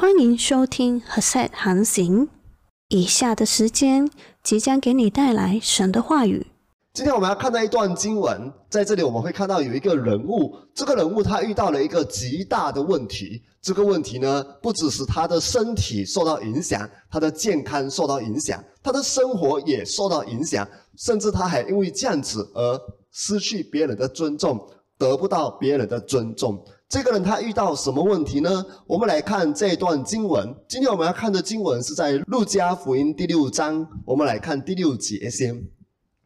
欢迎收听和 set 航行。以下的时间即将给你带来神的话语。今天我们要看到一段经文，在这里我们会看到有一个人物，这个人物他遇到了一个极大的问题。这个问题呢，不只是他的身体受到影响，他的健康受到影响，他的生活也受到影响，甚至他还因为这样子而失去别人的尊重，得不到别人的尊重。这个人他遇到什么问题呢？我们来看这一段经文。今天我们要看的经文是在路加福音第六章。我们来看第六节先。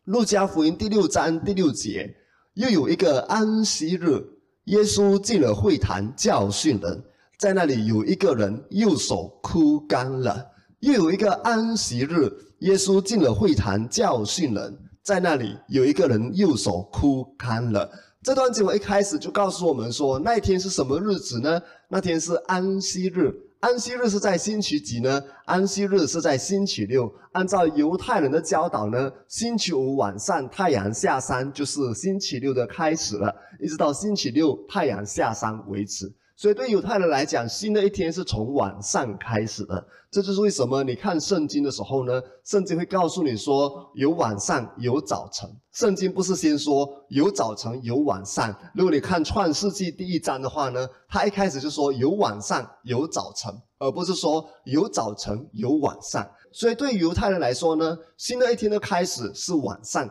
路加福音第六章第六节，又有一个安息日，耶稣进了会堂教训人，在那里有一个人右手枯干了。又有一个安息日，耶稣进了会堂教训人，在那里有一个人右手枯干了。这段经文一开始就告诉我们说，那一天是什么日子呢？那天是安息日。安息日是在星期几呢？安息日是在星期六。按照犹太人的教导呢，星期五晚上太阳下山就是星期六的开始了，一直到星期六太阳下山为止。所以对犹太人来讲，新的一天是从晚上开始的。这就是为什么你看圣经的时候呢，圣经会告诉你说有晚上有早晨。圣经不是先说有早晨有晚上。如果你看创世纪第一章的话呢，它一开始就说有晚上有早晨，而不是说有早晨有晚上。所以对犹太人来说呢，新的一天的开始是晚上。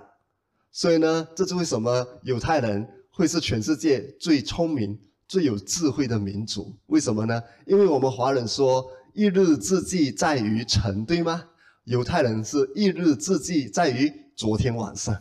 所以呢，这是为什么犹太人会是全世界最聪明。最有智慧的民族，为什么呢？因为我们华人说“一日之计在于晨”，对吗？犹太人是一日之计在于昨天晚上，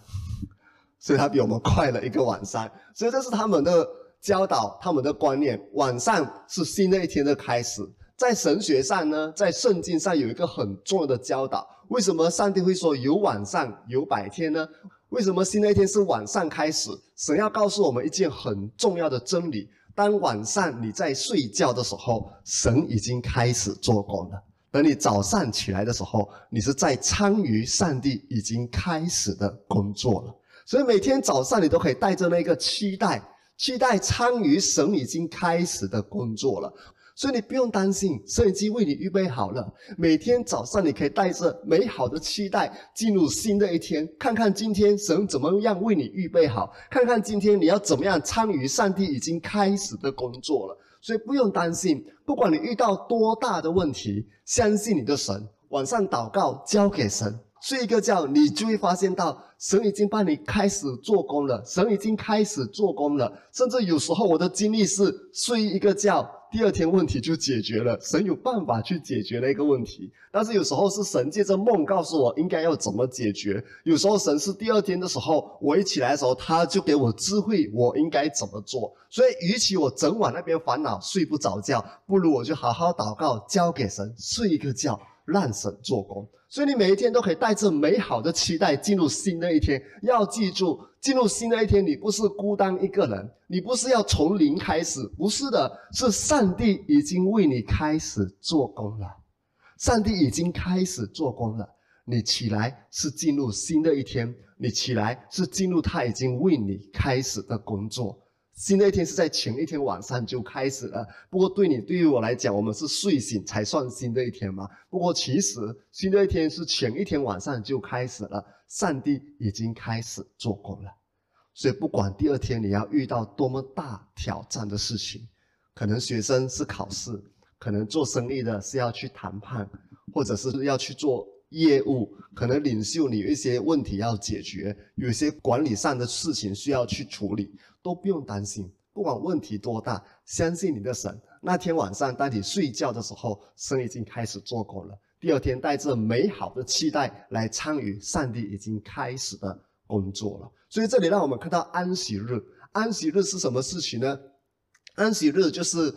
所以他比我们快了一个晚上。所以这是他们的教导，他们的观念。晚上是新的一天的开始。在神学上呢，在圣经上有一个很重要的教导。为什么上帝会说有晚上有白天呢？为什么新的一天是晚上开始？神要告诉我们一件很重要的真理。当晚上你在睡觉的时候，神已经开始做工了。等你早上起来的时候，你是在参与上帝已经开始的工作了。所以每天早上你都可以带着那个期待，期待参与神已经开始的工作了。所以你不用担心，神已经为你预备好了。每天早上，你可以带着美好的期待进入新的一天，看看今天神怎么样为你预备好，看看今天你要怎么样参与上帝已经开始的工作了。所以不用担心，不管你遇到多大的问题，相信你的神，晚上祷告交给神，睡一个觉，你就会发现到神已经帮你开始做工了，神已经开始做工了。甚至有时候我的经历是睡一个觉。第二天问题就解决了，神有办法去解决那个问题。但是有时候是神借着梦告诉我应该要怎么解决。有时候神是第二天的时候，我一起来的时候，他就给我智慧，我应该怎么做。所以，与其我整晚那边烦恼睡不着觉，不如我就好好祷告，交给神睡一个觉，让神做工。所以你每一天都可以带着美好的期待进入新的一天。要记住，进入新的一天，你不是孤单一个人，你不是要从零开始，不是的，是上帝已经为你开始做工了。上帝已经开始做工了，你起来是进入新的一天，你起来是进入他已经为你开始的工作。新的一天是在前一天晚上就开始了。不过对你、对于我来讲，我们是睡醒才算新的一天嘛。不过其实新的一天是前一天晚上就开始了。上帝已经开始做工了。所以不管第二天你要遇到多么大挑战的事情，可能学生是考试，可能做生意的是要去谈判，或者是要去做业务，可能领袖你有一些问题要解决，有一些管理上的事情需要去处理。都不用担心，不管问题多大，相信你的神。那天晚上当你睡觉的时候，神已经开始做工了。第二天带着美好的期待来参与上帝已经开始的工作了。所以这里让我们看到安息日。安息日是什么事情呢？安息日就是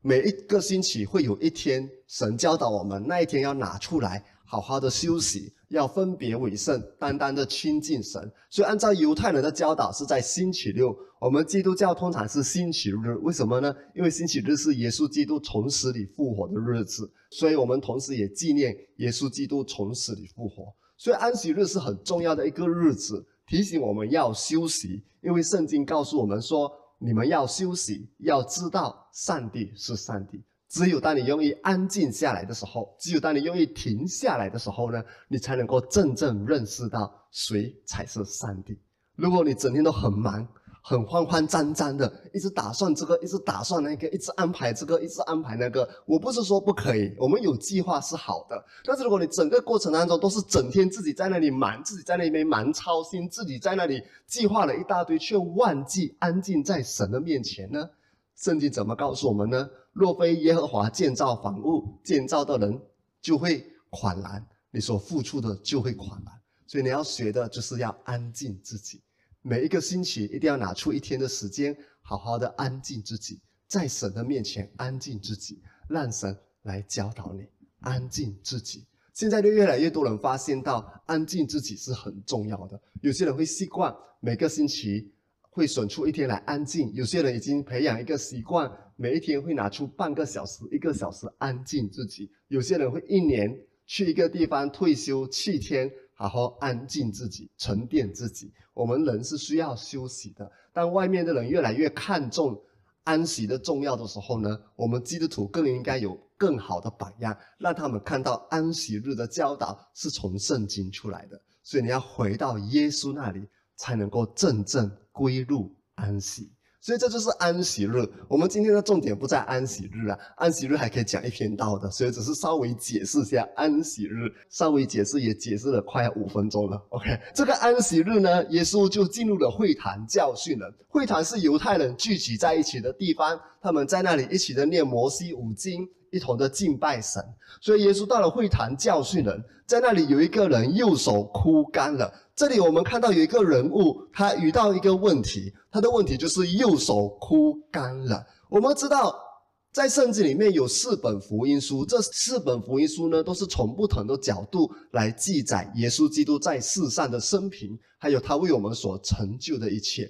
每一个星期会有一天，神教导我们那一天要拿出来。好好的休息，要分别为圣，单单的亲近神。所以按照犹太人的教导，是在星期六。我们基督教通常是星期日，为什么呢？因为星期日是耶稣基督从死里复活的日子，所以我们同时也纪念耶稣基督从死里复活。所以安息日是很重要的一个日子，提醒我们要休息。因为圣经告诉我们说，你们要休息，要知道上帝是上帝。只有当你愿意安静下来的时候，只有当你愿意停下来的时候呢，你才能够真正认识到谁才是上帝。如果你整天都很忙，很慌慌张张的，一直打算这个，一直打算那个，一直安排这个，一直安排那个。我不是说不可以，我们有计划是好的。但是如果你整个过程当中都是整天自己在那里忙，自己在那边忙操心，自己在那里计划了一大堆，却忘记安静在神的面前呢？圣经怎么告诉我们呢？若非耶和华建造房屋，建造的人就会款然，你所付出的就会款然。所以你要学的就是要安静自己。每一个星期一定要拿出一天的时间，好好的安静自己，在神的面前安静自己，让神来教导你安静自己。现在就越来越多人发现到安静自己是很重要的。有些人会习惯每个星期会选出一天来安静，有些人已经培养一个习惯，每一天会拿出半个小时、一个小时安静自己。有些人会一年去一个地方退休七天。好好安静自己，沉淀自己。我们人是需要休息的。当外面的人越来越看重安息的重要的时候呢，我们基督徒更应该有更好的榜样，让他们看到安息日的教导是从圣经出来的。所以你要回到耶稣那里，才能够真正归入安息。所以这就是安息日。我们今天的重点不在安息日啊，安息日还可以讲一篇道的，所以只是稍微解释一下安息日，稍微解释也解释了快要五分钟了。OK，这个安息日呢，耶稣就进入了会堂教训人。会堂是犹太人聚集在一起的地方，他们在那里一起的念摩西五经，一同的敬拜神。所以耶稣到了会堂教训人，在那里有一个人右手枯干了。这里我们看到有一个人物，他遇到一个问题，他的问题就是右手枯干了。我们知道，在圣经里面有四本福音书，这四本福音书呢，都是从不同的角度来记载耶稣基督在世上的生平，还有他为我们所成就的一切。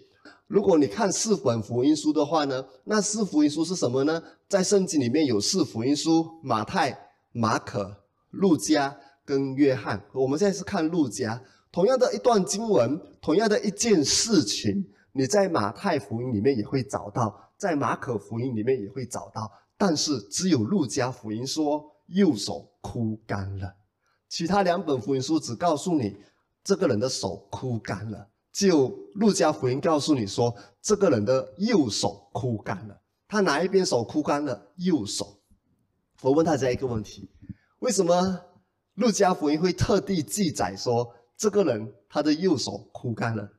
如果你看四本福音书的话呢，那四福音书是什么呢？在圣经里面有四福音书：马太、马可、路加跟约翰。我们现在是看路加。同样的一段经文，同样的一件事情，你在马太福音里面也会找到，在马可福音里面也会找到，但是只有路加福音说右手枯干了，其他两本福音书只告诉你这个人的手枯干了，只有路加福音告诉你说这个人的右手枯干了，他哪一边手枯干了？右手。我问大家一个问题：为什么路加福音会特地记载说？这个人他的右手枯干了，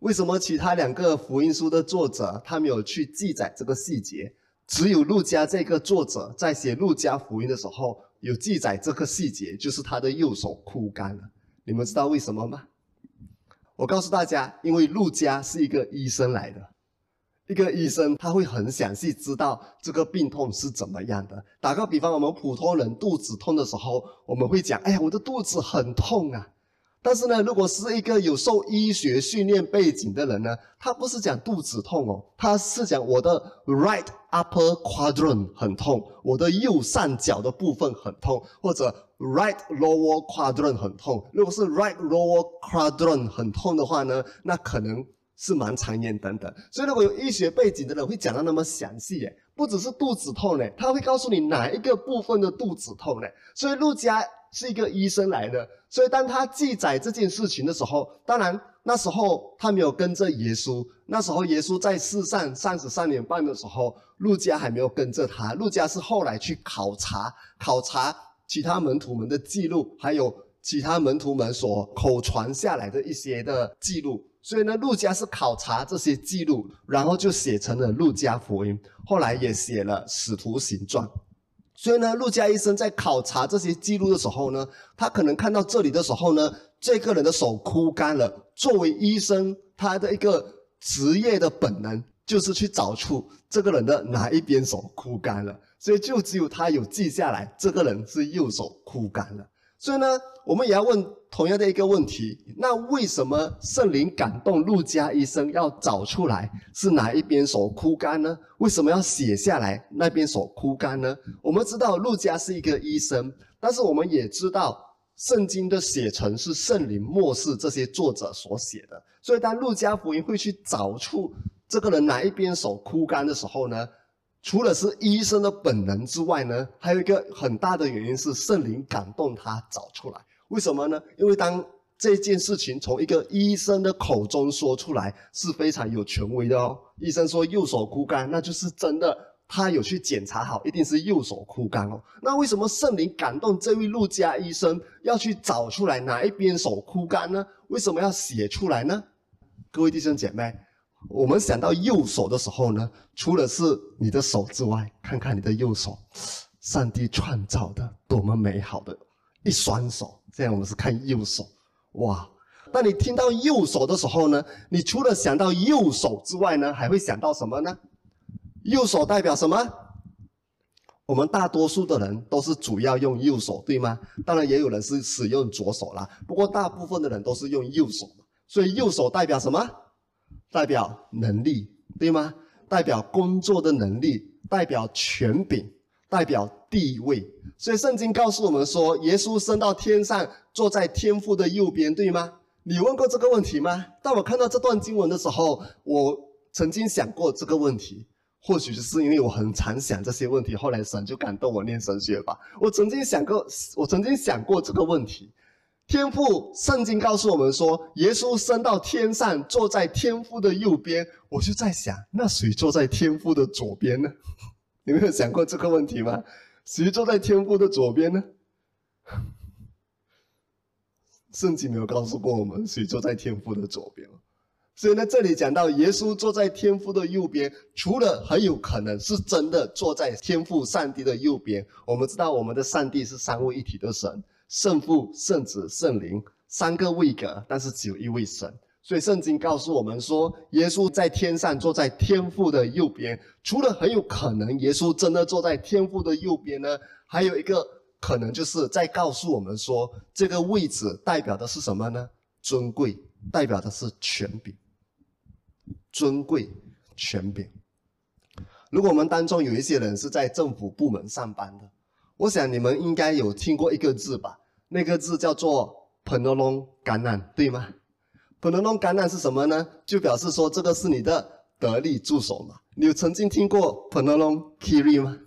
为什么其他两个福音书的作者他没有去记载这个细节？只有路加这个作者在写路加福音的时候有记载这个细节，就是他的右手枯干了。你们知道为什么吗？我告诉大家，因为路加是一个医生来的，一个医生他会很详细知道这个病痛是怎么样的。打个比方，我们普通人肚子痛的时候，我们会讲：“哎呀，我的肚子很痛啊。”但是呢，如果是一个有受医学训练背景的人呢，他不是讲肚子痛哦，他是讲我的 right upper quadrant 很痛，我的右上角的部分很痛，或者 right lower quadrant 很痛。如果是 right lower quadrant 很痛的话呢，那可能是蛮常见等等。所以如果有医学背景的人会讲到那么详细耶，不只是肚子痛嘞，他会告诉你哪一个部分的肚子痛嘞。所以陆家。是一个医生来的，所以当他记载这件事情的时候，当然那时候他没有跟着耶稣，那时候耶稣在世上三十三年半的时候，路加还没有跟着他，路加是后来去考察考察其他门徒们的记录，还有其他门徒们所口传下来的一些的记录，所以呢，路加是考察这些记录，然后就写成了路加福音，后来也写了使徒行传。所以呢，陆家医生在考察这些记录的时候呢，他可能看到这里的时候呢，这个人的手枯干了。作为医生，他的一个职业的本能就是去找出这个人的哪一边手枯干了。所以就只有他有记下来，这个人是右手枯干了。所以呢，我们也要问同样的一个问题：那为什么圣灵感动陆家医生要找出来是哪一边手枯干呢？为什么要写下来那边手枯干呢？我们知道陆家是一个医生，但是我们也知道圣经的写成是圣灵漠视这些作者所写的。所以当陆家福音会去找出这个人哪一边手枯干的时候呢？除了是医生的本能之外呢，还有一个很大的原因是圣灵感动他找出来。为什么呢？因为当这件事情从一个医生的口中说出来，是非常有权威的哦。医生说右手枯干，那就是真的，他有去检查好，一定是右手枯干哦。那为什么圣灵感动这位陆家医生要去找出来哪一边手枯干呢？为什么要写出来呢？各位弟兄姐妹。我们想到右手的时候呢，除了是你的手之外，看看你的右手，上帝创造的多么美好的一双手。这样我们是看右手，哇！当你听到右手的时候呢，你除了想到右手之外呢，还会想到什么呢？右手代表什么？我们大多数的人都是主要用右手，对吗？当然也有人是使用左手啦，不过大部分的人都是用右手所以右手代表什么？代表能力，对吗？代表工作的能力，代表权柄，代表地位。所以圣经告诉我们说，耶稣升到天上，坐在天父的右边，对吗？你问过这个问题吗？当我看到这段经文的时候，我曾经想过这个问题。或许是因为我很常想这些问题，后来神就感动我念神学吧。我曾经想过，我曾经想过这个问题。天父，圣经告诉我们说，耶稣升到天上，坐在天父的右边。我就在想，那谁坐在天父的左边呢？你没有想过这个问题吗？谁坐在天父的左边呢？圣经没有告诉过我们谁坐在天父的左边。所以呢，这里讲到耶稣坐在天父的右边，除了很有可能是真的坐在天父上帝的右边，我们知道我们的上帝是三位一体的神。圣父、圣子、圣灵三个位格，但是只有一位神。所以圣经告诉我们说，耶稣在天上坐在天父的右边。除了很有可能耶稣真的坐在天父的右边呢，还有一个可能就是在告诉我们说，这个位置代表的是什么呢？尊贵，代表的是权柄。尊贵、权柄。如果我们当中有一些人是在政府部门上班的。我想你们应该有听过一个字吧？那个字叫做 “penolong” 橄榄，对吗？“penolong” 橄榄是什么呢？就表示说这个是你的得力助手嘛。你有曾经听过 “penolong kiri” 吗？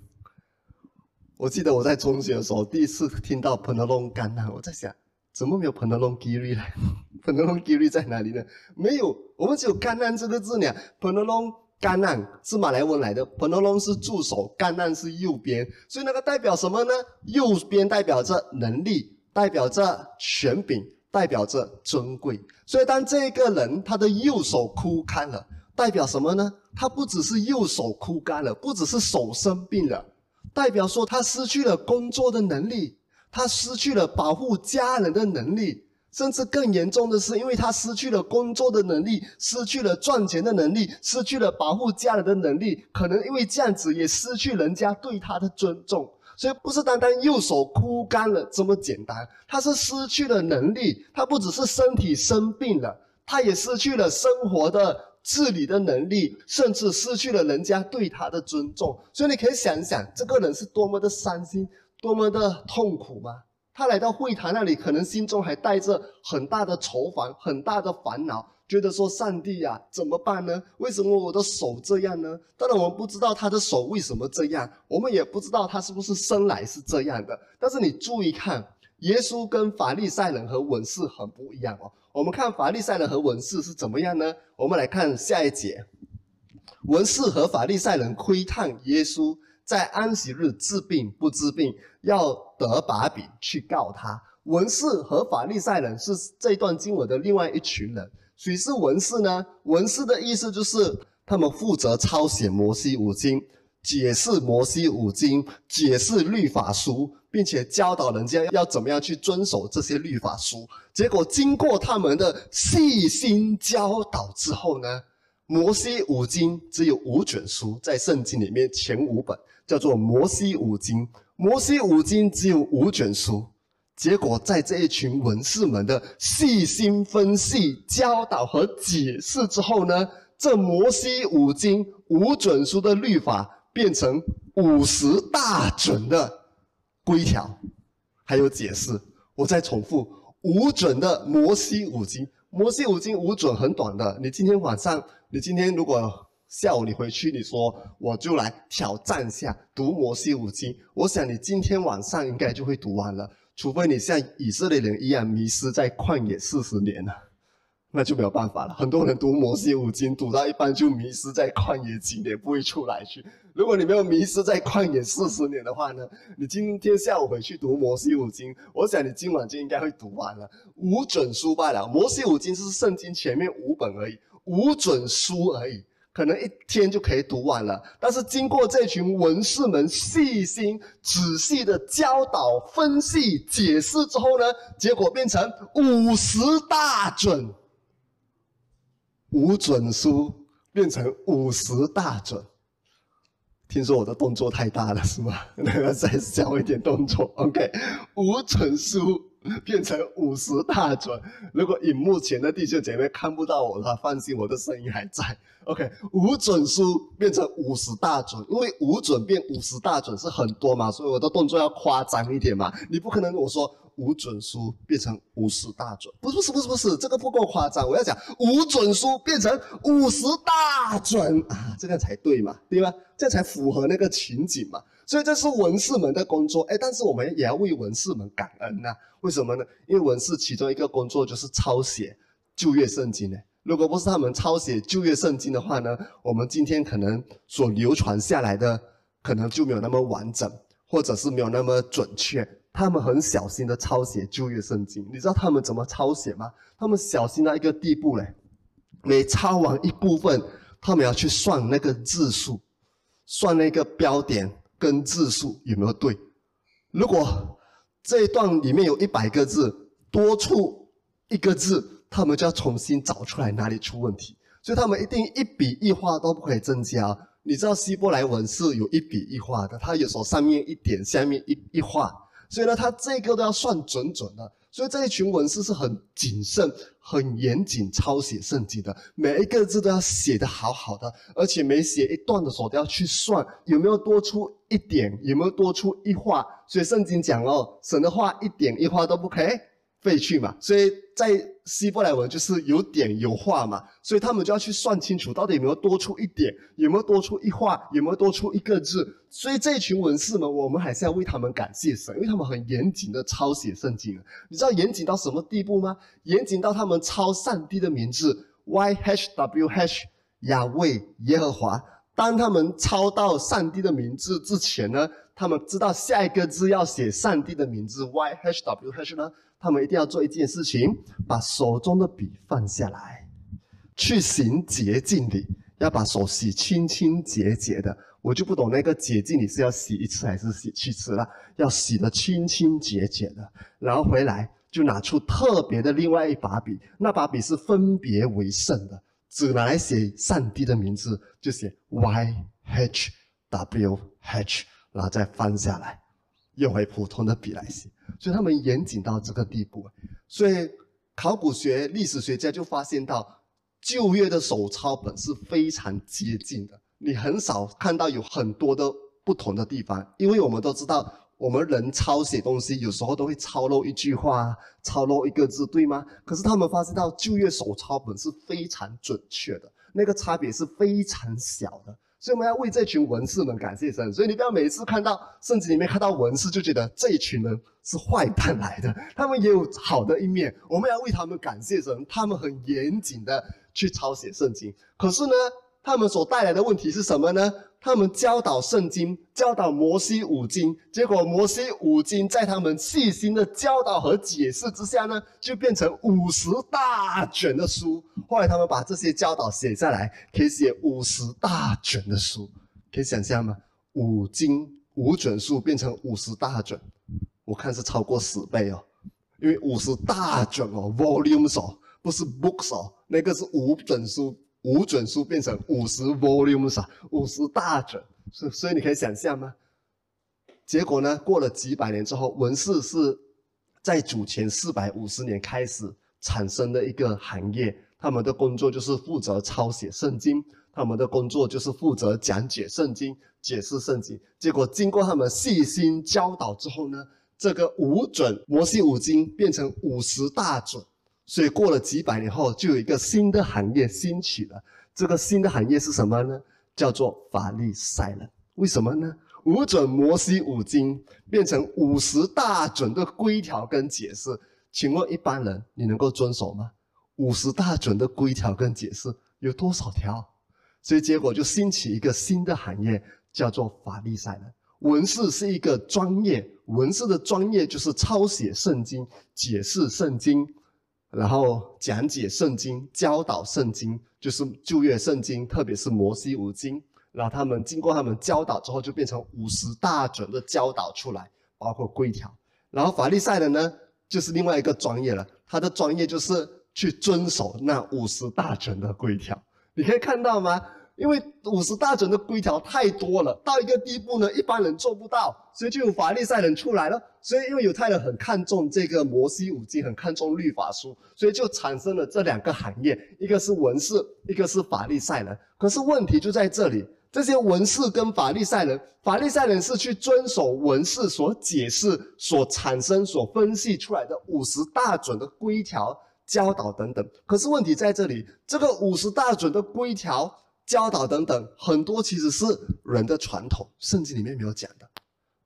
我记得我在中学的时候第一次听到 “penolong” 橄榄，我在想怎么没有 “penolong kiri” 呢？“penolong kiri” 在哪里呢？没有，我们只有“橄榄”这个字呢。“penolong” 橄榄是马来文来的 p e n o l o n 是助手，橄榄是右边，所以那个代表什么呢？右边代表着能力，代表着权柄，代表着尊贵。所以当这个人他的右手枯干了，代表什么呢？他不只是右手枯干了，不只是手生病了，代表说他失去了工作的能力，他失去了保护家人的能力。甚至更严重的是，因为他失去了工作的能力，失去了赚钱的能力，失去了保护家人的能力，可能因为这样子也失去人家对他的尊重。所以不是单单右手枯干了这么简单，他是失去了能力，他不只是身体生病了，他也失去了生活的自理的能力，甚至失去了人家对他的尊重。所以你可以想想，这个人是多么的伤心，多么的痛苦吗？他来到会谈那里，可能心中还带着很大的愁烦、很大的烦恼，觉得说：“上帝呀，怎么办呢？为什么我的手这样呢？”当然，我们不知道他的手为什么这样，我们也不知道他是不是生来是这样的。但是你注意看，耶稣跟法利赛人和文士很不一样哦。我们看法利赛人和文士是怎么样呢？我们来看下一节，文士和法利赛人窥探耶稣。在安息日治病不治病，要得把柄去告他。文士和法利赛人是这段经文的另外一群人。谁是文士呢？文士的意思就是他们负责抄写摩西五经，解释摩西五经，解释律法书，并且教导人家要怎么样去遵守这些律法书。结果经过他们的细心教导之后呢，摩西五经只有五卷书，在圣经里面前五本。叫做摩西五经，摩西五经只有五卷书，结果在这一群文士们的细心分析、教导和解释之后呢，这摩西五经五卷书的律法变成五十大准的规条，还有解释。我再重复，五准的摩西五经，摩西五经五准很短的，你今天晚上，你今天如果下午你回去，你说我就来挑战一下读摩西五经。我想你今天晚上应该就会读完了，除非你像以色列人一样迷失在旷野四十年 了，那就没有办法了。很多人读摩西五经读到一半就迷失在旷野几年，不会出来去。如果你没有迷失在旷野四十年的话呢，你今天下午回去读摩西五经，我想你今晚就应该会读完了。无准书罢了，摩西五经是圣经前面五本而已，无准书而已。可能一天就可以读完了，但是经过这群文士们细心仔细的教导、分析、解释之后呢，结果变成五十大准，五准书变成五十大准。听说我的动作太大了是吗？那 个再教一点动作，OK，五准书。变成五十大准。如果荧幕前的弟兄姐妹看不到我的话，放心，我的声音还在。OK，五准书变成五十大准，因为五准变五十大准是很多嘛，所以我的动作要夸张一点嘛。你不可能我说五准书变成五十大准，不是不是不是不是，这个不够夸张。我要讲五准书变成五十大准啊，这样才对嘛，对吧？这样才符合那个情景嘛。所以这是文士们的工作，哎，但是我们也要为文士们感恩呐。为什么呢？因为文士其中一个工作就是抄写旧约圣经呢。如果不是他们抄写旧约圣经的话呢，我们今天可能所流传下来的可能就没有那么完整，或者是没有那么准确。他们很小心的抄写旧约圣经，你知道他们怎么抄写吗？他们小心到一个地步嘞，每抄完一部分，他们要去算那个字数，算那个标点。跟字数有没有对？如果这一段里面有一百个字，多出一个字，他们就要重新找出来哪里出问题。所以他们一定一笔一画都不可以增加。你知道希伯来文是有一笔一画的，它有时候上面一点，下面一一画，所以呢，它这个都要算准准的。所以这一群文士是很谨慎、很严谨抄写圣经的，每一个字都要写得好好的，而且每写一段的时候都要去算有没有多出一点，有没有多出一画。所以圣经讲哦，省得画一点一画都不可以。废去嘛，所以在希伯来文就是有点有画嘛，所以他们就要去算清楚到底有没有多出一点，有没有多出一画，有没有多出一个字。所以这一群文士们，我们还是要为他们感谢神，因为他们很严谨的抄写圣经。你知道严谨到什么地步吗？严谨到他们抄上帝的名字 Y H W H 亚威耶和华。当他们抄到上帝的名字之前呢，他们知道下一个字要写上帝的名字 Y H W H 呢。他们一定要做一件事情，把手中的笔放下来，去行洁净礼，要把手洗清清洁洁的。我就不懂那个洁净礼是要洗一次还是洗七次了？要洗得清清洁洁的，然后回来就拿出特别的另外一把笔，那把笔是分别为圣的，只拿来写上帝的名字，就写 Y H W H，然后再翻下来，用回普通的笔来写。所以他们严谨到这个地步，所以考古学、历史学家就发现到旧约的手抄本是非常接近的，你很少看到有很多的不同的地方，因为我们都知道，我们人抄写东西有时候都会抄漏一句话、抄漏一个字，对吗？可是他们发现到旧约手抄本是非常准确的，那个差别是非常小的。所以我们要为这群文士们感谢神。所以你不要每次看到圣经里面看到文士就觉得这一群人是坏蛋来的，他们也有好的一面。我们要为他们感谢神，他们很严谨的去抄写圣经。可是呢？他们所带来的问题是什么呢？他们教导圣经，教导摩西五经，结果摩西五经在他们细心的教导和解释之下呢，就变成五十大卷的书。后来他们把这些教导写下来，可以写五十大卷的书，可以想象吗？五经五卷书变成五十大卷，我看是超过十倍哦，因为五十大卷哦，volumes 哦，不是 books 哦，那个是五卷书。五卷书变成五十 volumes 啊，五十大卷，所所以你可以想象吗？结果呢，过了几百年之后，文士是在主前四百五十年开始产生的一个行业，他们的工作就是负责抄写圣经，他们的工作就是负责讲解圣经、解释圣经。结果经过他们细心教导之后呢，这个五准摩西五经变成五十大准。所以过了几百年后，就有一个新的行业兴起了，这个新的行业是什么呢？叫做法利赛人。为什么呢？五准摩西五经变成五十大准的规条跟解释，请问一般人你能够遵守吗？五十大准的规条跟解释有多少条？所以结果就兴起一个新的行业，叫做法利赛人。文士是一个专业，文士的专业就是抄写圣经、解释圣经，然后讲解圣经、教导圣经，就是旧约圣经，特别是摩西五经。然后他们经过他们教导之后，就变成五十大准的教导出来，包括规条。然后法利赛人呢，就是另外一个专业了，他的专业就是去遵守那五十大准的规条。你可以看到吗？因为五十大准的规条太多了，到一个地步呢，一般人做不到，所以就有法利赛人出来了。所以因为犹太人很看重这个摩西五经，很看重律法书，所以就产生了这两个行业，一个是文士，一个是法利赛人。可是问题就在这里，这些文士跟法利赛人，法利赛人是去遵守文士所解释、所产生、所分析出来的五十大准的规条、教导等等。可是问题在这里，这个五十大准的规条。教导等等，很多其实是人的传统，圣经里面没有讲的。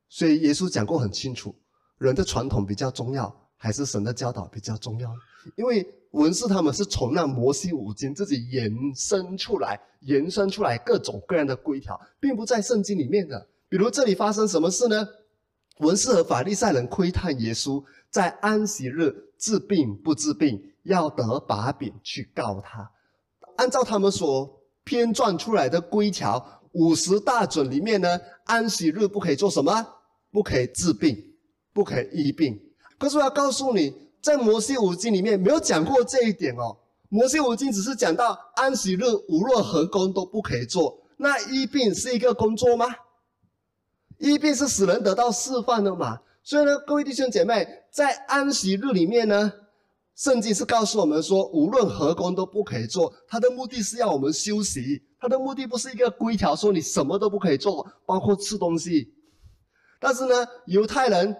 所以耶稣讲过很清楚，人的传统比较重要，还是神的教导比较重要？因为文士他们是从那摩西五经自己延伸出来、延伸出来各种各样的规条，并不在圣经里面的。比如这里发生什么事呢？文士和法利赛人窥探耶稣在安息日治病不治病，要得把柄去告他。按照他们所编撰出来的规条五十大准里面呢，安息日不可以做什么？不可以治病，不可以医病。可是我要告诉你，在摩西五经里面没有讲过这一点哦。摩西五经只是讲到安息日无论何工都不可以做。那医病是一个工作吗？医病是使人得到释放的嘛？所以呢，各位弟兄姐妹，在安息日里面呢。圣经是告诉我们说，无论何工都不可以做。它的目的是要我们休息，它的目的不是一个规条，说你什么都不可以做，包括吃东西。但是呢，犹太人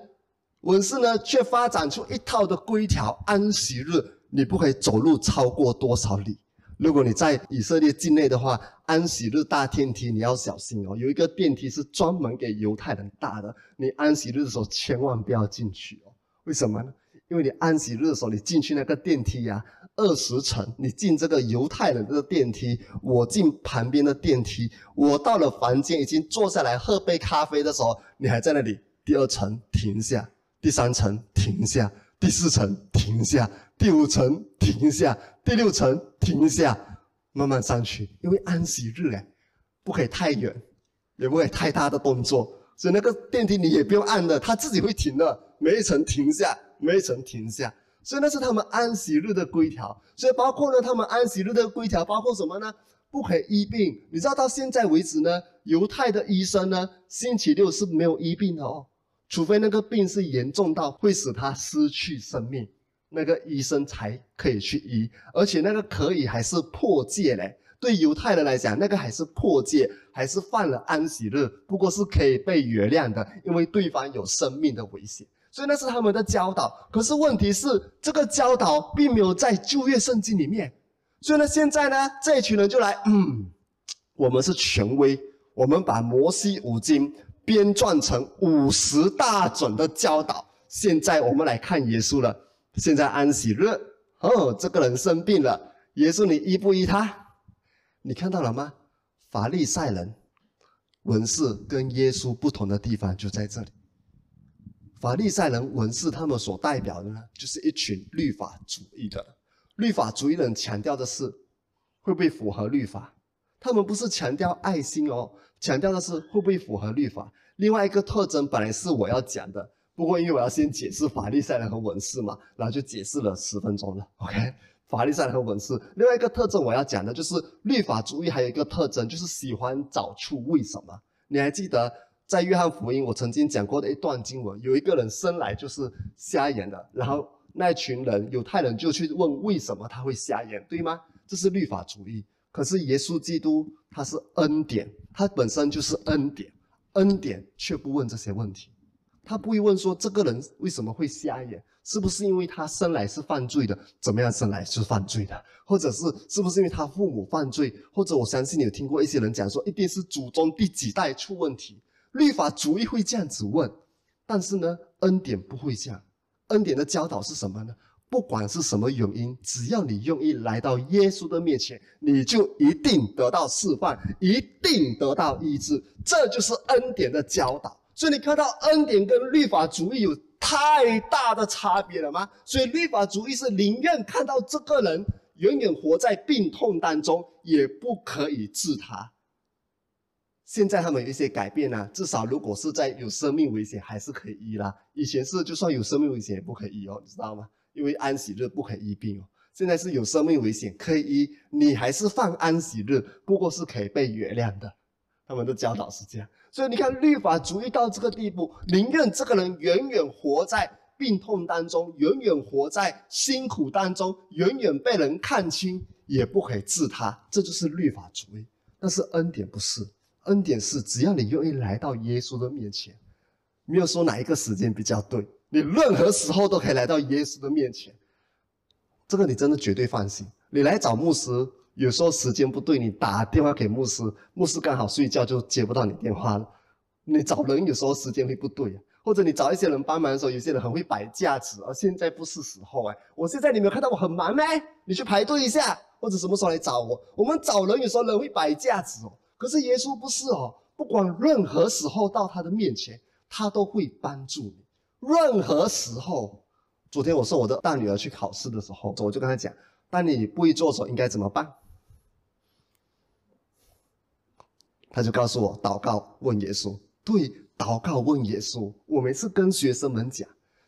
文士呢，却发展出一套的规条：安息日你不可以走路超过多少里。如果你在以色列境内的话，安息日搭电梯你要小心哦。有一个电梯是专门给犹太人搭的，你安息日的时候千万不要进去哦。为什么呢？因为你安息日的时候，你进去那个电梯呀，二十层，你进这个犹太人这个电梯，我进旁边的电梯，我到了房间已经坐下来喝杯咖啡的时候，你还在那里，第二层停下，第三层停下，第四层停下，第五层停下，第六层停下，慢慢上去，因为安息日哎，不可以太远，也不会太大的动作，所以那个电梯你也不用按的，它自己会停的，每一层停下。没曾停下，所以那是他们安息日的规条。所以包括呢，他们安息日的规条包括什么呢？不可以医病。你知道到现在为止呢，犹太的医生呢，星期六是没有医病的哦，除非那个病是严重到会使他失去生命，那个医生才可以去医。而且那个可以还是破戒嘞。对犹太人来讲，那个还是破戒，还是犯了安息日，不过是可以被原谅的，因为对方有生命的危险。所以那是他们的教导，可是问题是这个教导并没有在旧约圣经里面。所以呢，现在呢，这一群人就来，嗯，我们是权威，我们把摩西五经编撰成五十大准的教导。现在我们来看耶稣了。现在安息日，哦，这个人生病了，耶稣你医不医他？你看到了吗？法利赛人、文士跟耶稣不同的地方就在这里。法利赛人、文士，他们所代表的呢，就是一群律法主义的。律法主义人强调的是会不会符合律法，他们不是强调爱心哦，强调的是会不会符合律法。另外一个特征本来是我要讲的，不过因为我要先解释法利赛人和文士嘛，然后就解释了十分钟了。OK，法利赛人和文士，另外一个特征我要讲的就是律法主义还有一个特征就是喜欢找出为什么。你还记得？在约翰福音，我曾经讲过的一段经文，有一个人生来就是瞎眼的，然后那群人犹太人就去问为什么他会瞎眼，对吗？这是律法主义。可是耶稣基督他是恩典，他本身就是恩典，恩典却不问这些问题。他不会问说这个人为什么会瞎眼，是不是因为他生来是犯罪的？怎么样生来是犯罪的？或者是是不是因为他父母犯罪？或者我相信你有听过一些人讲说，一定是祖宗第几代出问题。律法主义会这样子问，但是呢，恩典不会这样。恩典的教导是什么呢？不管是什么原因，只要你愿意来到耶稣的面前，你就一定得到释放，一定得到医治。这就是恩典的教导。所以你看到恩典跟律法主义有太大的差别了吗？所以律法主义是宁愿看到这个人远远活在病痛当中，也不可以治他。现在他们有一些改变呢，至少如果是在有生命危险，还是可以医啦。以前是就算有生命危险也不可以医哦，你知道吗？因为安息日不可以医病哦。现在是有生命危险可以医，你还是放安息日，不过是可以被原谅的。他们的教导是这样，所以你看律法主义到这个地步，宁愿这个人远远活在病痛当中，远远活在辛苦当中，远远被人看清，也不可以治他。这就是律法主义。但是恩典不是，恩典是只要你愿意来到耶稣的面前，没有说哪一个时间比较对。你任何时候都可以来到耶稣的面前，这个你真的绝对放心。你来找牧师，有时候时间不对，你打电话给牧师，牧师刚好睡觉就接不到你电话了。你找人有时候时间会不对，或者你找一些人帮忙的时候，有些人很会摆架子，而现在不是时候哎。我现在你没有看到我很忙吗？你去排队一下，或者什么时候来找我？我们找人有时候人会摆架子哦，可是耶稣不是哦，不管任何时候到他的面前，他都会帮助你。任何时候，昨天我送我的大女儿去考试的时候，我就跟她讲：，当你不会做的时候，应该怎么办？她就告诉我：祷告，问耶稣。对，祷告问耶稣。我每次跟学生们讲，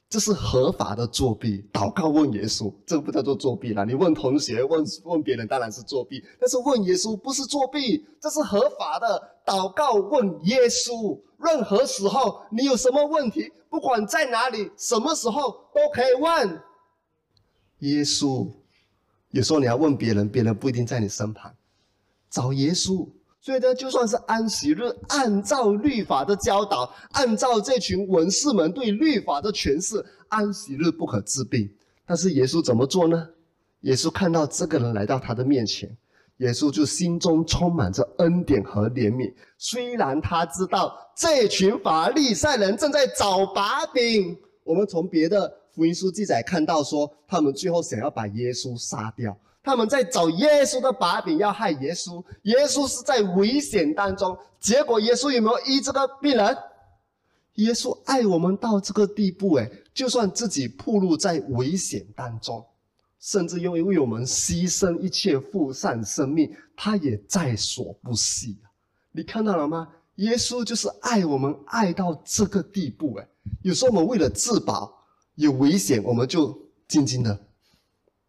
这是合法的作弊。祷告问耶稣，这个不叫做作弊了。你问同学，问问别人，当然是作弊。但是问耶稣不是作弊，这是合法的。祷告问耶稣，任何时候你有什么问题？不管在哪里，什么时候都可以问耶稣。有时候你要问别人，别人不一定在你身旁，找耶稣。所以呢，就算是安息日，按照律法的教导，按照这群文士们对律法的诠释，安息日不可治病。但是耶稣怎么做呢？耶稣看到这个人来到他的面前，耶稣就心中充满着恩典和怜悯。虽然他知道。这群法利赛人正在找把柄。我们从别的福音书记载看到，说他们最后想要把耶稣杀掉，他们在找耶稣的把柄，要害耶稣。耶稣是在危险当中，结果耶稣有没有医这个病人？耶稣爱我们到这个地步，诶，就算自己暴露在危险当中，甚至愿意为我们牺牲一切，付上生命，他也在所不惜你看到了吗？耶稣就是爱我们爱到这个地步哎，有时候我们为了自保有危险，我们就静静的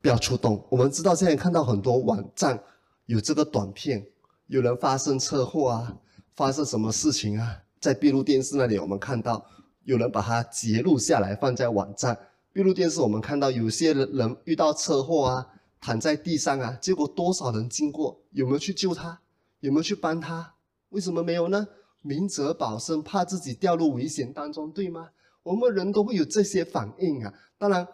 不要出动。我们知道现在看到很多网站有这个短片，有人发生车祸啊，发生什么事情啊，在闭路电视那里我们看到有人把它截录下来放在网站。闭路电视我们看到有些人遇到车祸啊，躺在地上啊，结果多少人经过，有没有去救他？有没有去帮他？为什么没有呢？明哲保身，怕自己掉入危险当中，对吗？我们人都会有这些反应啊。当然，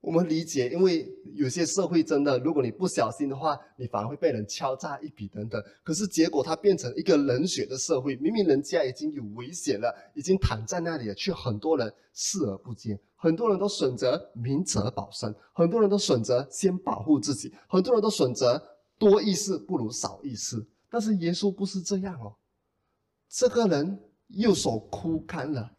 我们理解，因为有些社会真的，如果你不小心的话，你反而会被人敲诈一笔等等。可是结果它变成一个冷血的社会，明明人家已经有危险了，已经躺在那里了，却很多人视而不见，很多人都选择明哲保身，很多人都选择先保护自己，很多人都选择多一事不如少一事。但是耶稣不是这样哦。这个人右手枯干了，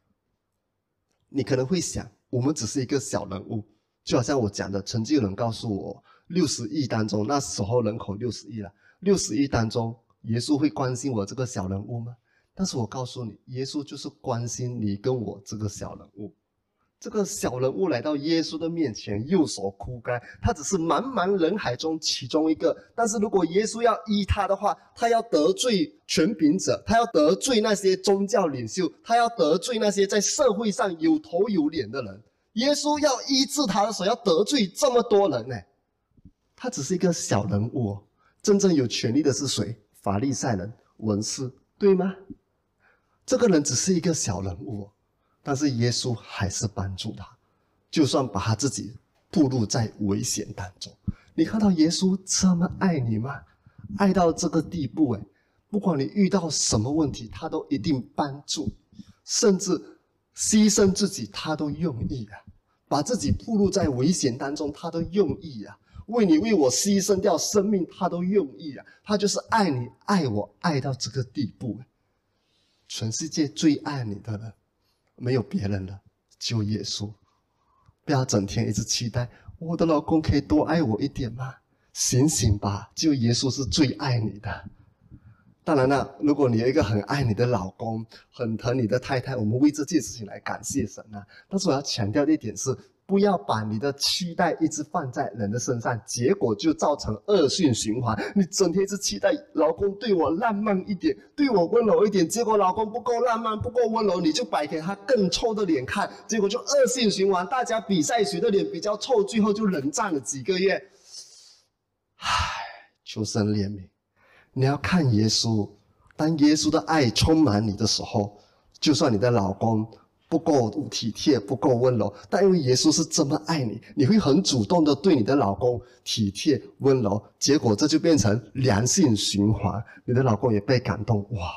你可能会想，我们只是一个小人物，就好像我讲的，曾经有人告诉我，六十亿当中，那时候人口六十亿了，六十亿当中，耶稣会关心我这个小人物吗？但是我告诉你，耶稣就是关心你跟我这个小人物。这个小人物来到耶稣的面前，右手枯干，他只是茫茫人海中其中一个。但是如果耶稣要依他的话，他要得罪权柄者，他要得罪那些宗教领袖，他要得罪那些在社会上有头有脸的人。耶稣要医治他的时候，要得罪这么多人呢？他只是一个小人物，真正有权力的是谁？法利赛人、文士，对吗？这个人只是一个小人物。但是耶稣还是帮助他，就算把他自己暴露在危险当中。你看到耶稣这么爱你吗？爱到这个地步，哎，不管你遇到什么问题，他都一定帮助，甚至牺牲自己，他都愿意啊，把自己暴露在危险当中，他都用意啊，为你为我牺牲掉生命，他都用意啊，他就是爱你，爱我，爱到这个地步，全世界最爱你的人，没有别人了，就耶稣，不要整天一直期待我的老公可以多爱我一点吗？醒醒吧！就耶稣是最爱你的。当然了，如果你有一个很爱你的老公，很疼你的太太，我们为这件事情来感谢神啊。但是我要强调的一点是，不要把你的期待一直放在人的身上，结果就造成恶性循环。你整天一直期待老公对我浪漫一点，对我温柔一点，结果老公不够浪漫，不够温柔，你就摆给他更臭的脸看，结果就恶性循环。大家比赛谁的脸比较臭，最后就冷战了几个月。唉，求神怜悯！你要看耶稣，当耶稣的爱充满你的时候，就算你的老公不够体贴、不够温柔，但因为耶稣是这么爱你，你会很主动的对你的老公体贴温柔，结果这就变成良性循环，你的老公也被感动，哇！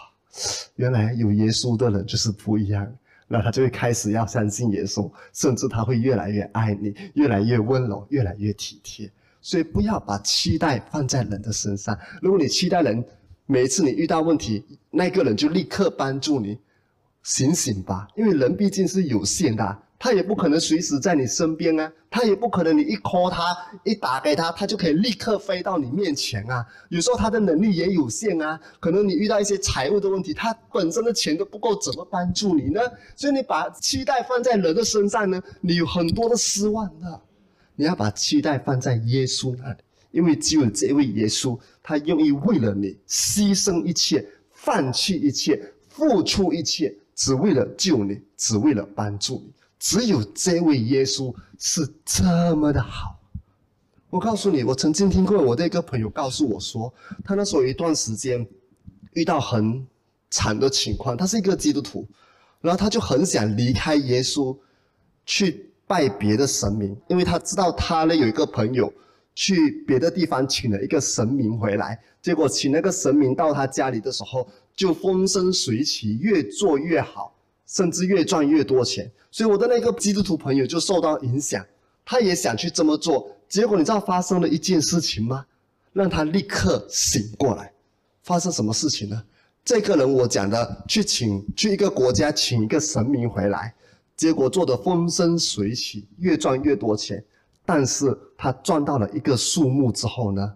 原来有耶稣的人就是不一样，那他就会开始要相信耶稣，甚至他会越来越爱你，越来越温柔，越来越体贴。所以不要把期待放在人的身上。如果你期待人，每一次你遇到问题，那个人就立刻帮助你，醒醒吧！因为人毕竟是有限的，他也不可能随时在你身边啊，他也不可能你一 call 他，一打给他，他就可以立刻飞到你面前啊。有时候他的能力也有限啊，可能你遇到一些财务的问题，他本身的钱都不够，怎么帮助你呢？所以你把期待放在人的身上呢，你有很多的失望的。你要把期待放在耶稣那里，因为只有这位耶稣，他愿意为了你牺牲一切、放弃一切、付出一切，只为了救你，只为了帮助你。只有这位耶稣是这么的好。我告诉你，我曾经听过我的一个朋友告诉我说，他那时候有一段时间遇到很惨的情况，他是一个基督徒，然后他就很想离开耶稣去。拜别的神明，因为他知道他呢有一个朋友去别的地方请了一个神明回来，结果请那个神明到他家里的时候就风生水起，越做越好，甚至越赚越多钱。所以我的那个基督徒朋友就受到影响，他也想去这么做。结果你知道发生了一件事情吗？让他立刻醒过来。发生什么事情呢？这个人我讲的去请去一个国家请一个神明回来。结果做得风生水起，越赚越多钱，但是他赚到了一个数目之后呢，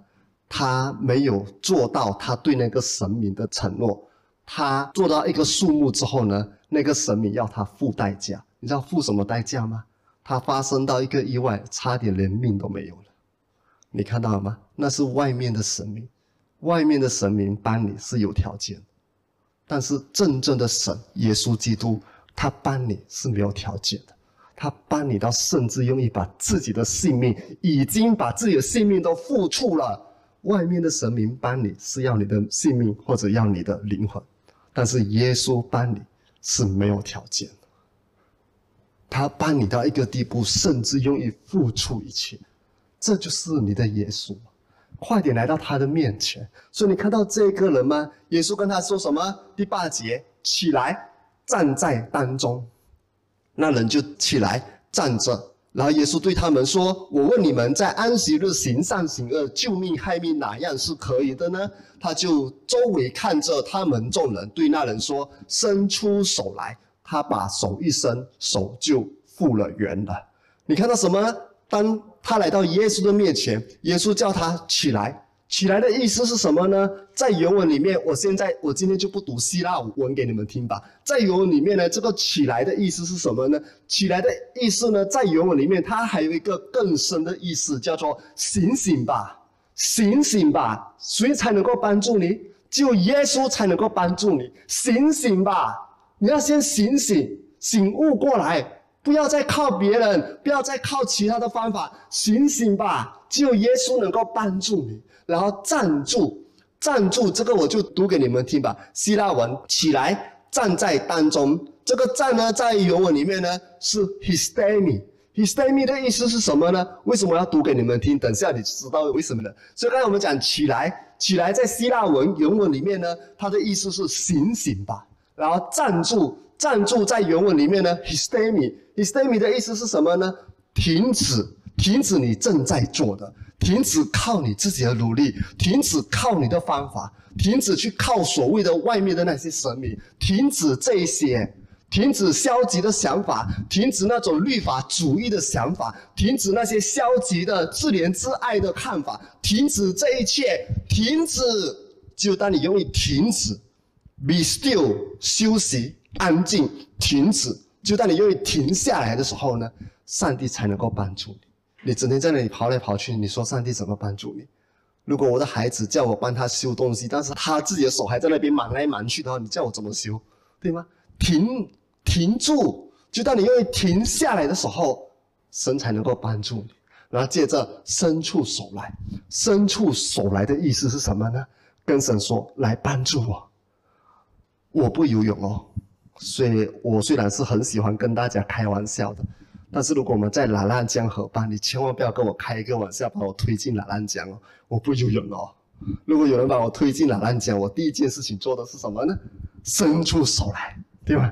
他没有做到他对那个神明的承诺。他做到一个数目之后呢，那个神明要他付代价，你知道付什么代价吗？他发生到一个意外，差点连命都没有了。你看到了吗？那是外面的神明，外面的神明帮你是有条件，但是真正的神耶稣基督。他帮你是没有条件的，他帮你到甚至愿意把自己的性命，已经把自己的性命都付出了。外面的神明帮你是要你的性命或者要你的灵魂，但是耶稣帮你是没有条件的。他帮你到一个地步，甚至愿意付出一切，这就是你的耶稣。快点来到他的面前。所以你看到这个人吗？耶稣跟他说什么？第八节，起来。站在当中，那人就起来站着，然后耶稣对他们说：“我问你们，在安息日行善行恶、救命害命，哪样是可以的呢？”他就周围看着他们众人，对那人说：“伸出手来。”他把手一伸，手就复了原了。你看到什么？当他来到耶稣的面前，耶稣叫他起来。起来的意思是什么呢？在原文里面，我现在我今天就不读希腊文给你们听吧。在原文里面呢，这个“起来”的意思是什么呢？起来的意思呢，在原文里面，它还有一个更深的意思，叫做“醒醒吧，醒醒吧”。谁才能够帮助你？只有耶稣才能够帮助你。醒醒吧，你要先醒醒，醒悟过来，不要再靠别人，不要再靠其他的方法。醒醒吧，只有耶稣能够帮助你。然后站住，站住，这个我就读给你们听吧。希腊文起来，站在当中。这个站呢，在原文里面呢是 histemi。histemi 的意思是什么呢？为什么要读给你们听？等下你知道为什么了。所以刚才我们讲起来，起来在希腊文原文里面呢，它的意思是醒醒吧。然后站住，站住在原文里面呢，histemi。histemi 的意思是什么呢？停止，停止你正在做的，停止靠你自己的努力，停止靠你的方法，停止去靠所谓的外面的那些神明，停止这些。停止消极的想法，停止那种律法主义的想法，停止那些消极的自怜自爱的看法，停止这一切，停止。就当你愿意停止，be still，休息，安静，停止。就当你愿意停下来的时候呢，上帝才能够帮助你。你整天在那里跑来跑去，你说上帝怎么帮助你？如果我的孩子叫我帮他修东西，但是他自己的手还在那边忙来忙去的话，你叫我怎么修？对吗？停。停住，就当你愿意停下来的时候，神才能够帮助你。然后接着伸出手来，伸出手来的意思是什么呢？跟神说：“来帮助我。”我不游泳哦，所以我虽然是很喜欢跟大家开玩笑的，但是如果我们在喇浪江河畔，你千万不要跟我开一个玩笑，把我推进喇浪江哦。我不游泳哦。如果有人把我推进喇浪江，我第一件事情做的是什么呢？伸出手来，对吧？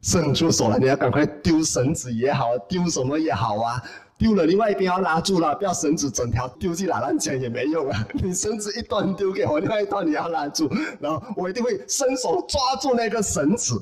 伸出手来，你要赶快丢绳子也好，丢什么也好啊！丢了，另外一边要拉住了，不要绳子整条丢进哪乱讲也没用啊！你绳子一端丢给我，另外一端你要拉住，然后我一定会伸手抓住那个绳子，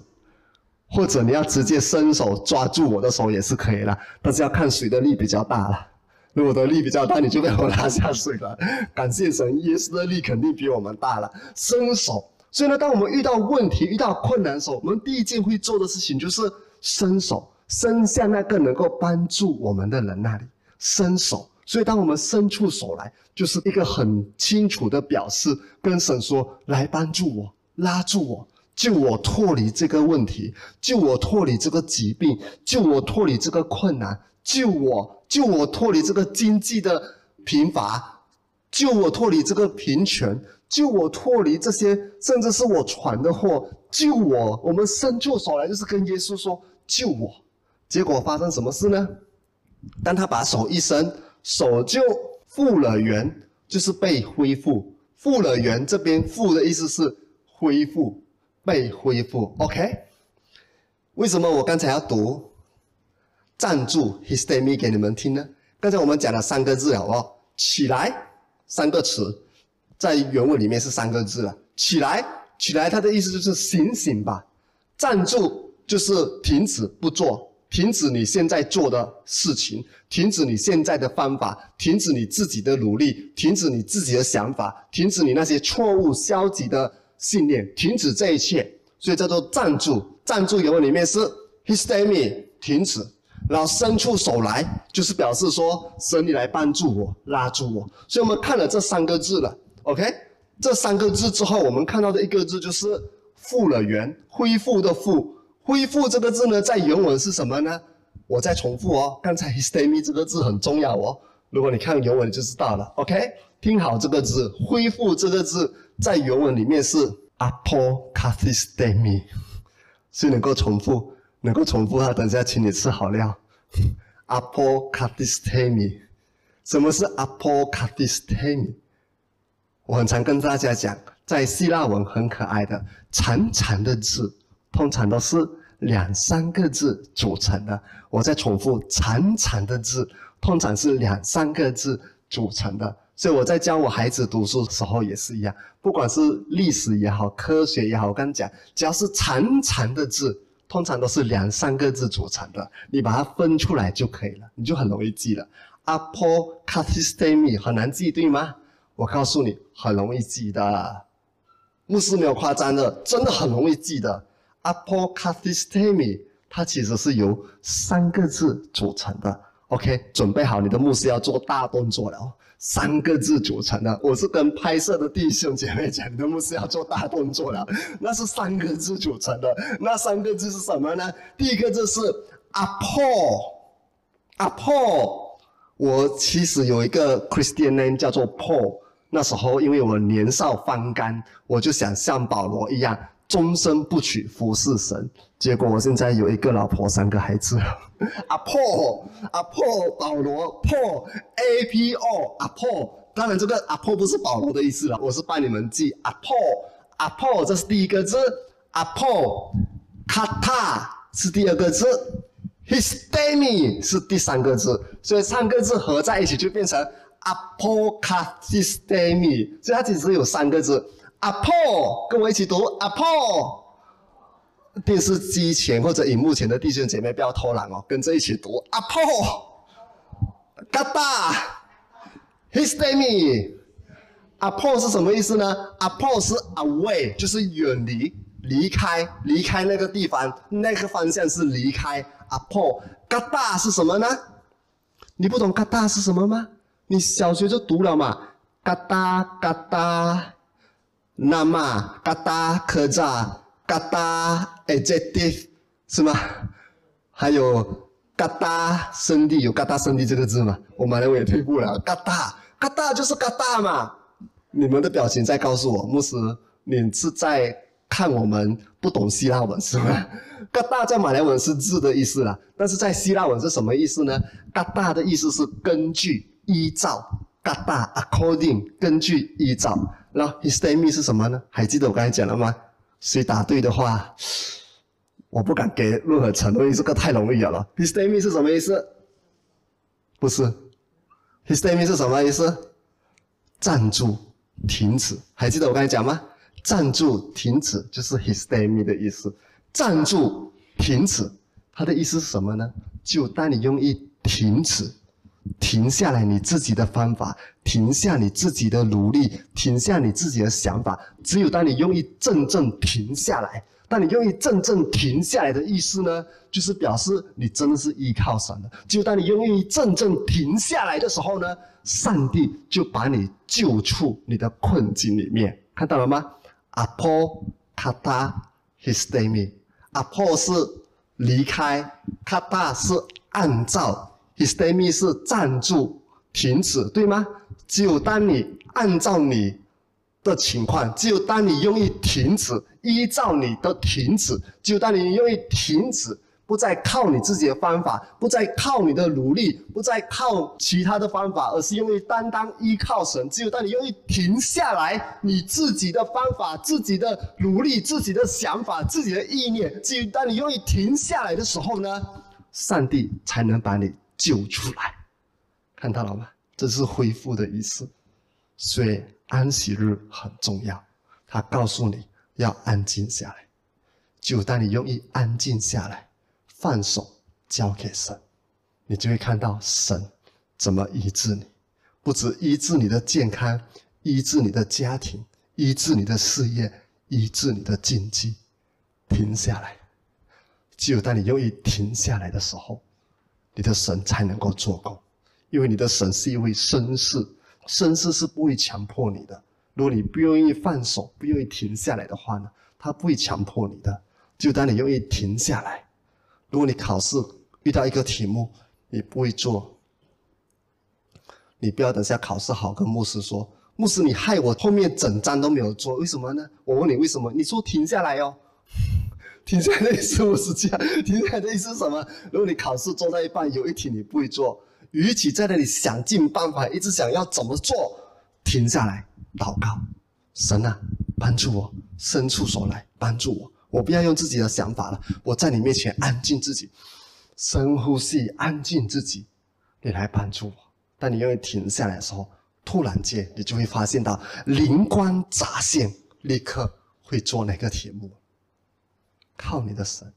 或者你要直接伸手抓住我的手也是可以的，但是要看谁的力比较大了。如果我的力比较大，你就被我拉下水了。感谢神，耶稣的力肯定比我们大了，伸手。所以呢，当我们遇到问题、遇到困难的时候，我们第一件会做的事情就是伸手伸向那个能够帮助我们的人那里，伸手。所以，当我们伸出手来，就是一个很清楚的表示，跟神说：“来帮助我，拉住我，救我脱离这个问题，救我脱离这个疾病，救我脱离这个困难，救我，救我脱离这个经济的贫乏，救我脱离这个贫穷。”救我脱离这些，甚至是我闯的祸。救我，我们伸出手来，就是跟耶稣说救我。结果发生什么事呢？当他把手一伸，手就复了原，就是被恢复。复了原，这边复的意思是恢复，被恢复。OK？为什么我刚才要读站住 histemi 给你们听呢？刚才我们讲了三个字，好不好？起来，三个词。在原文里面是三个字了，起来，起来，它的意思就是醒醒吧。站住就是停止不做，停止你现在做的事情，停止你现在的方法，停止你自己的努力，停止你自己的想法，停止你那些错误、消极的信念，停止这一切。所以叫做站住。站住原文里面是 histemi，停止，然后伸出手来，就是表示说神你来帮助我，拉住我。所以我们看了这三个字了。OK，这三个字之后，我们看到的一个字就是复了原，恢复的复。恢复这个字呢，在原文是什么呢？我再重复哦，刚才 histemi 这个字很重要哦。如果你看原文就知道了。OK，听好这个字，恢复这个字在原文里面是 apokatistemi，是能够重复，能够重复它。等下请你吃好料。apokatistemi，什么是 apokatistemi？我很常跟大家讲，在希腊文很可爱的长长的字，通常都是两三个字组成的。我再重复，长长的字通常是两三个字组成的。所以我在教我孩子读书的时候也是一样，不管是历史也好，科学也好，我跟你讲，只要是长长的字，通常都是两三个字组成的，你把它分出来就可以了，你就很容易记了。a p o c a t i s t e m i 很难记，对吗？我告诉你，很容易记的，牧师没有夸张的，真的很容易记的。a p o c a t i s t e m i 它其实是由三个字组成的。OK，准备好，你的牧师要做大动作了哦。三个字组成的，我是跟拍摄的弟兄姐妹讲，你的牧师要做大动作了。那是三个字组成的，那三个字是什么呢？第一个字是 Apo，Apo。我其实有一个 Christian name 叫做 Paul。那时候，因为我年少方刚，我就想像保罗一样终身不娶，服侍神。结果我现在有一个老婆，三个孩子。阿破，阿破，保罗破，A P O，阿破。当然，这个阿破不是保罗的意思了，我是帮你们记。阿破，阿破，这是第一个字。阿破，卡塔是第二个字。Histemi 是第三个字，所以三个字合在一起就变成 Apocatistemi，所以它其实有三个字。Apo，跟我一起读 Apo。电视机前或者荧幕前的弟兄姐妹不要偷懒哦，跟着一起读 Apo。Gata，Histemi。Apo 是什么意思呢？Apo 是 away，就是远离、离开、离开那个地方，那个方向是离开。阿破，嘎大是什么呢？你不懂嘎大是什么吗？你小学就读了嘛？嘎大嘎大，那么嘎大可咋？嘎大 adjective 是吗？还有嘎大声地，有嘎大声地这个字吗？我马来文也退步了。嘎大嘎大就是嘎大嘛。你们的表情在告诉我，牧师，你是在看我们不懂希腊文是吗？嘎大在马来文是字的意思啦，但是在希腊文是什么意思呢？嘎大的意思是根据、依照。嘎大 according 根据、依照。那 histemi 是什么呢？还记得我刚才讲了吗？谁答对的话，我不敢给任何承诺，因为这个太容易了。histemi 是什么意思？不是，histemi 是什么意思？站住，停止。还记得我刚才讲吗？站住，停止，就是 histemi 的意思。站住，停止，它的意思是什么呢？就当你用一停止，停下来你自己的方法，停下你自己的努力，停下你自己的想法。只有当你用一阵阵停下来，当你用一阵阵停下来的意思呢，就是表示你真的是依靠神的。只有当你用一阵阵停下来的时候呢，上帝就把你救出你的困境里面。看到了吗？阿婆卡达 histemi。阿破是离开，卡大是按照，histemi 是站住、停止，对吗？只有当你按照你的情况，只有当你用意停止，依照你的停止，只有当你用意停止。不再靠你自己的方法，不再靠你的努力，不再靠其他的方法，而是因为单单依靠神。只有当你愿意停下来，你自己的方法、自己的努力、自己的想法、自己的意念，只有当你愿意停下来的时候呢，上帝才能把你救出来。看到了吗？这是恢复的意思。所以安息日很重要，他告诉你要安静下来。就当你愿意安静下来。放手交给神，你就会看到神怎么医治你，不止医治你的健康，医治你的家庭，医治你的事业，医治你的经济。停下来，只有当你愿意停下来的时候，你的神才能够做工。因为你的神是一位绅士，绅士是不会强迫你的。如果你不愿意放手，不愿意停下来的话呢，他不会强迫你的。就当你愿意停下来。如果你考试遇到一个题目你不会做，你不要等下考试好跟牧师说，牧师你害我后面整章都没有做，为什么呢？我问你为什么？你说停下来哦，停下来的意思不是这样，停下来的意思是什么？如果你考试做到一半有一题你不会做，与其在那里想尽办法一直想要怎么做，停下来祷告，神啊，帮助我，伸出手来帮助我。我不要用自己的想法了，我在你面前安静自己，深呼吸，安静自己，你来帮助我。当你愿意停下来的时候，突然间你就会发现到灵光乍现，立刻会做那个题目。靠你的神。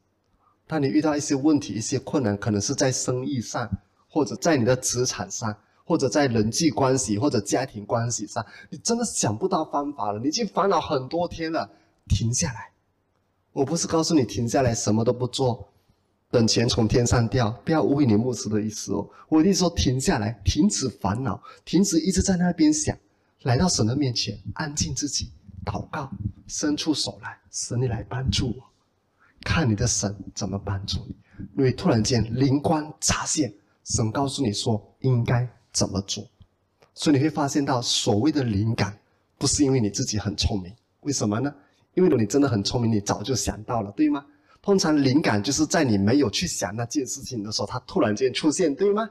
当你遇到一些问题、一些困难，可能是在生意上，或者在你的职场上，或者在人际关系或者家庭关系上，你真的想不到方法了，你已经烦恼很多天了，停下来。我不是告诉你停下来什么都不做，等钱从天上掉，不要误会你牧师的意思哦。我的意思说停下来，停止烦恼，停止一直在那边想，来到神的面前，安静自己，祷告，伸出手来，神你来帮助我，看你的神怎么帮助你。因为突然间灵光乍现，神告诉你说应该怎么做，所以你会发现到所谓的灵感，不是因为你自己很聪明，为什么呢？因为如果你真的很聪明，你早就想到了，对吗？通常灵感就是在你没有去想那件事情的时候，它突然间出现，对吗？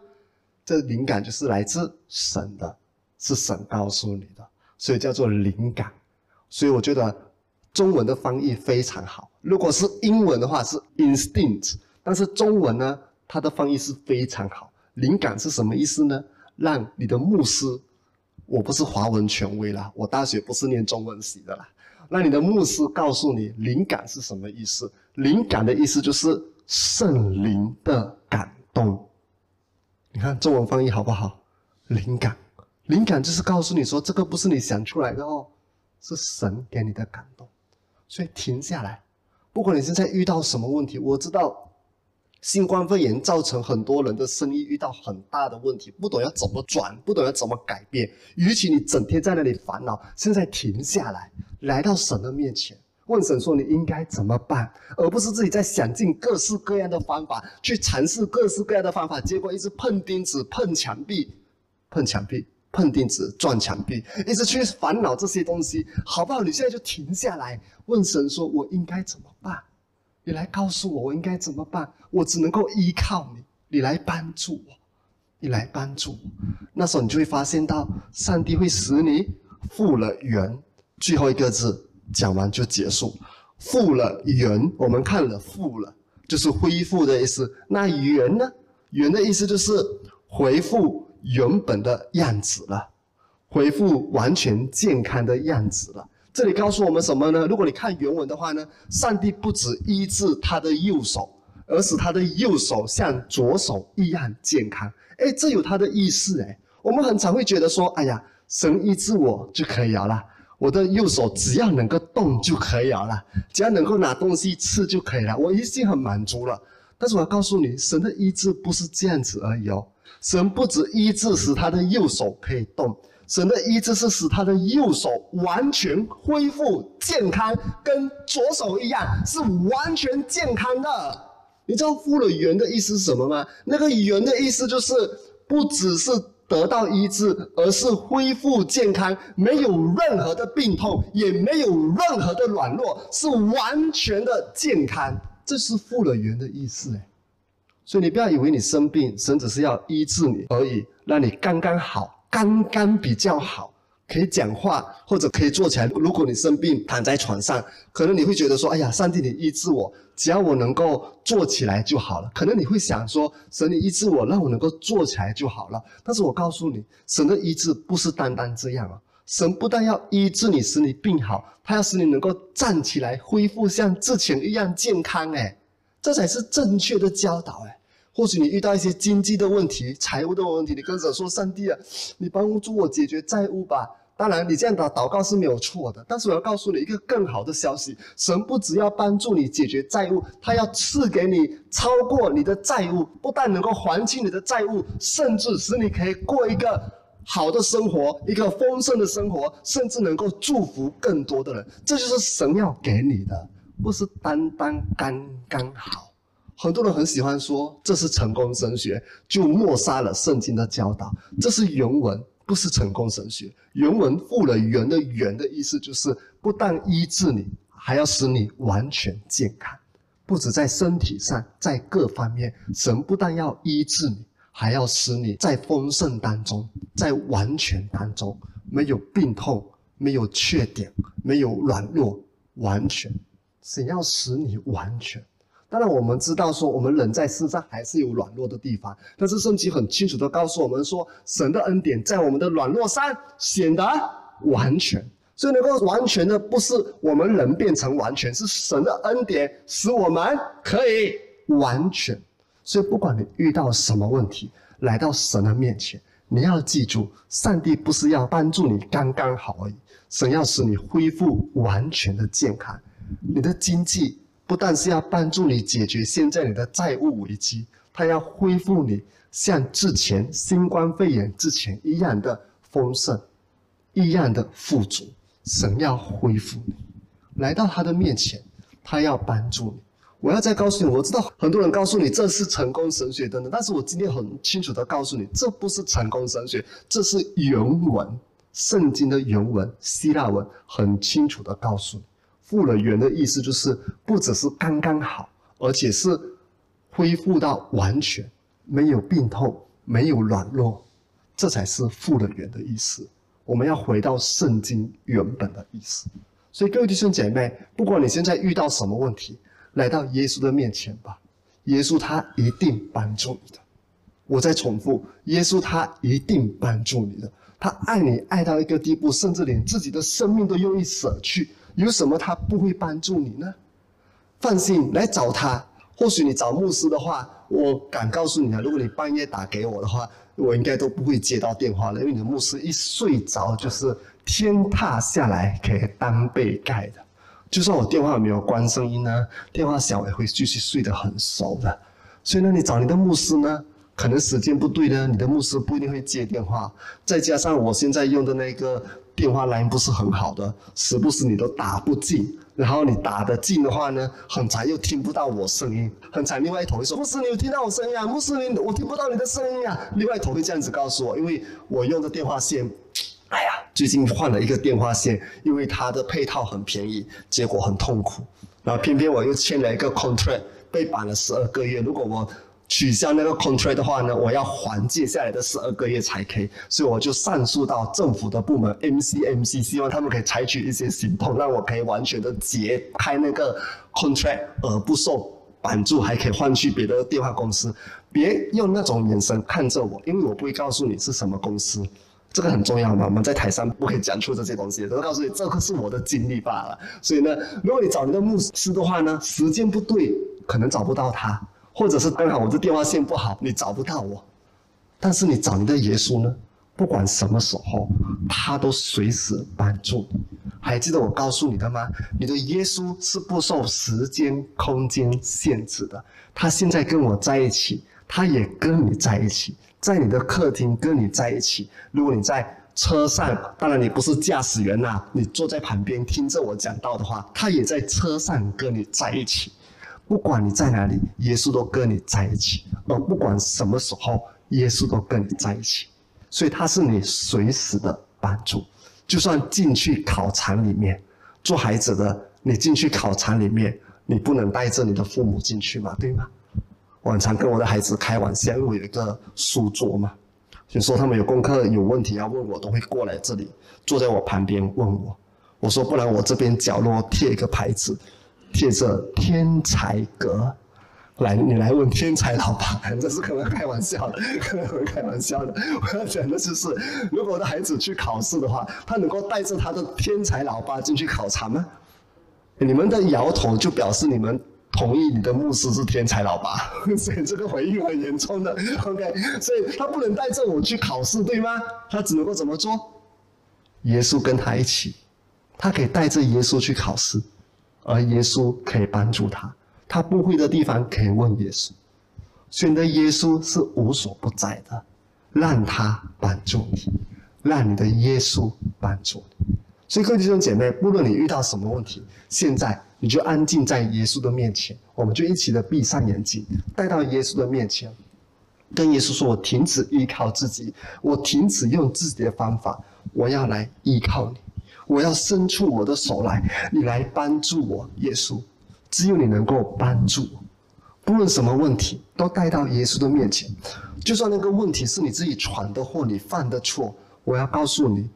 这灵感就是来自神的，是神告诉你的，所以叫做灵感。所以我觉得中文的翻译非常好。如果是英文的话是 instinct，但是中文呢，它的翻译是非常好。灵感是什么意思呢？让你的牧师，我不是华文权威啦，我大学不是念中文系的啦。让你的牧师告诉你灵感是什么意思？灵感的意思就是圣灵的感动。你看中文翻译好不好？灵感，灵感就是告诉你说这个不是你想出来的哦，是神给你的感动。所以停下来，不管你现在遇到什么问题，我知道。新冠肺炎造成很多人的生意遇到很大的问题，不懂要怎么转，不懂要怎么改变。与其你整天在那里烦恼，现在停下来，来到神的面前，问神说你应该怎么办，而不是自己在想尽各式各样的方法，去尝试各式各样的方法，结果一直碰钉子、碰墙壁、碰墙壁、碰钉子、撞墙壁，一直去烦恼这些东西，好不好？你现在就停下来，问神说我应该怎么办？你来告诉我，我应该怎么办？我只能够依靠你，你来帮助我，你来帮助我。那时候你就会发现到，上帝会使你复了原。最后一个字讲完就结束，复了原。我们看了复了，就是恢复的意思。那原呢？原的意思就是回复原本的样子了，恢复完全健康的样子了。这里告诉我们什么呢？如果你看原文的话呢，上帝不止医治他的右手，而使他的右手像左手一样健康。哎，这有他的意思哎。我们很常会觉得说，哎呀，神医治我就可以了啦，我的右手只要能够动就可以了啦，只要能够拿东西吃就可以了，我已经很满足了。但是我要告诉你，神的医治不是这样子而已哦。神不止医治使他的右手可以动。神的医治是使他的右手完全恢复健康，跟左手一样是完全健康的。你知道复了原的意思是什么吗？那个原的意思就是不只是得到医治，而是恢复健康，没有任何的病痛，也没有任何的软弱，是完全的健康。这是复了原的意思哎。所以你不要以为你生病，神只是要医治你而已，让你刚刚好。刚刚比较好，可以讲话或者可以坐起来。如果你生病躺在床上，可能你会觉得说：“哎呀，上帝你医治我，只要我能够坐起来就好了。”可能你会想说：“神你医治我，让我能够坐起来就好了。”但是我告诉你，神的医治不是单单这样啊！神不但要医治你，使你病好，他要使你能够站起来，恢复像之前一样健康。哎，这才是正确的教导。哎。或许你遇到一些经济的问题、财务的问题，你跟神说：“上帝啊，你帮助我解决债务吧。”当然，你这样的祷告是没有错的。但是我要告诉你一个更好的消息：神不只要帮助你解决债务，他要赐给你超过你的债务，不但能够还清你的债务，甚至使你可以过一个好的生活，一个丰盛的生活，甚至能够祝福更多的人。这就是神要给你的，不是单单刚刚好。很多人很喜欢说这是成功神学，就抹杀了圣经的教导。这是原文，不是成功神学。原文复了原的原的意思就是，不但医治你，还要使你完全健康。不止在身体上，在各方面，神不但要医治你，还要使你在丰盛当中，在完全当中，没有病痛，没有缺点，没有软弱，完全，神要使你完全。当然，我们知道说，我们人在世上还是有软弱的地方。但是圣经很清楚的告诉我们说，神的恩典在我们的软弱上显得完全。所以能够完全的，不是我们人变成完全，是神的恩典使我们可以完全。所以不管你遇到什么问题，来到神的面前，你要记住，上帝不是要帮助你刚刚好而已，神要使你恢复完全的健康，你的经济。不但是要帮助你解决现在你的债务危机，他要恢复你像之前新冠肺炎之前一样的丰盛，一样的富足。神要恢复你，来到他的面前，他要帮助你。我要再告诉你，我知道很多人告诉你这是成功神学等等，但是我今天很清楚的告诉你，这不是成功神学，这是原文，圣经的原文，希腊文，很清楚的告诉你。复了原的意思就是不只是刚刚好，而且是恢复到完全没有病痛、没有软弱，这才是复了原的意思。我们要回到圣经原本的意思。所以各位弟兄姐妹，不管你现在遇到什么问题，来到耶稣的面前吧，耶稣他一定帮助你的。我再重复，耶稣他一定帮助你的。他爱你爱到一个地步，甚至连自己的生命都愿意舍去。有什么他不会帮助你呢？放心，来找他。或许你找牧师的话，我敢告诉你啊，如果你半夜打给我的话，我应该都不会接到电话了，因为你的牧师一睡着就是天塌下来给当被盖的。就算我电话没有关声音呢，电话响也会继续睡得很熟的。所以呢，你找你的牧师呢？可能时间不对呢，你的牧师不一定会接电话。再加上我现在用的那个电话 line 不是很好的，时不时你都打不进。然后你打得进的话呢，很长又听不到我声音，很长。另外一头会说：牧师，你有听到我声音啊？牧师，你我听不到你的声音啊。另外一头会这样子告诉我，因为我用的电话线，哎呀，最近换了一个电话线，因为它的配套很便宜，结果很痛苦。然后偏偏我又签了一个 contract，被绑了十二个月。如果我取消那个 contract 的话呢，我要还接下来的十二个月才可以，所以我就上诉到政府的部门 MCMC，希望他们可以采取一些行动，让我可以完全的解开那个 contract 而不受绑住，还可以换去别的电话公司。别用那种眼神看着我，因为我不会告诉你是什么公司，这个很重要嘛。我们在台上不可以讲出这些东西，只是告诉你这个是我的经历罢了。所以呢，如果你找你的牧师的话呢，时间不对，可能找不到他。或者是刚好我的电话线不好，你找不到我，但是你找你的耶稣呢？不管什么时候，他都随时帮助。还记得我告诉你的吗？你的耶稣是不受时间、空间限制的。他现在跟我在一起，他也跟你在一起，在你的客厅跟你在一起。如果你在车上，当然你不是驾驶员呐，你坐在旁边听着我讲道的话，他也在车上跟你在一起。不管你在哪里，耶稣都跟你在一起；而不管什么时候，耶稣都跟你在一起。所以他是你随时的帮助。就算进去考场里面，做孩子的，你进去考场里面，你不能带着你的父母进去嘛，对吗？我常跟我的孩子开玩笑，我有一个书桌嘛，有时候他们有功课有问题要问我，都会过来这里坐在我旁边问我。我说不然我这边角落贴一个牌子。贴着天才阁，来，你来问天才老爸，这是可能开玩笑的，可能会开玩笑的。我要讲的就是，如果我的孩子去考试的话，他能够带着他的天才老爸进去考察吗？你们的摇头就表示你们同意你的牧师是天才老爸，所以这个回应很严重的。OK，所以他不能带着我去考试，对吗？他只能够怎么做？耶稣跟他一起，他可以带着耶稣去考试。而耶稣可以帮助他，他不会的地方可以问耶稣。选择耶稣是无所不在的，让他帮助你，让你的耶稣帮助你。所以各位弟兄姐妹，不论你遇到什么问题，现在你就安静在耶稣的面前，我们就一起的闭上眼睛，带到耶稣的面前，跟耶稣说：“我停止依靠自己，我停止用自己的方法，我要来依靠你。”我要伸出我的手来，你来帮助我，耶稣。只有你能够帮助我，不论什么问题，都带到耶稣的面前。就算那个问题是你自己闯的祸，你犯的错，我要告诉你，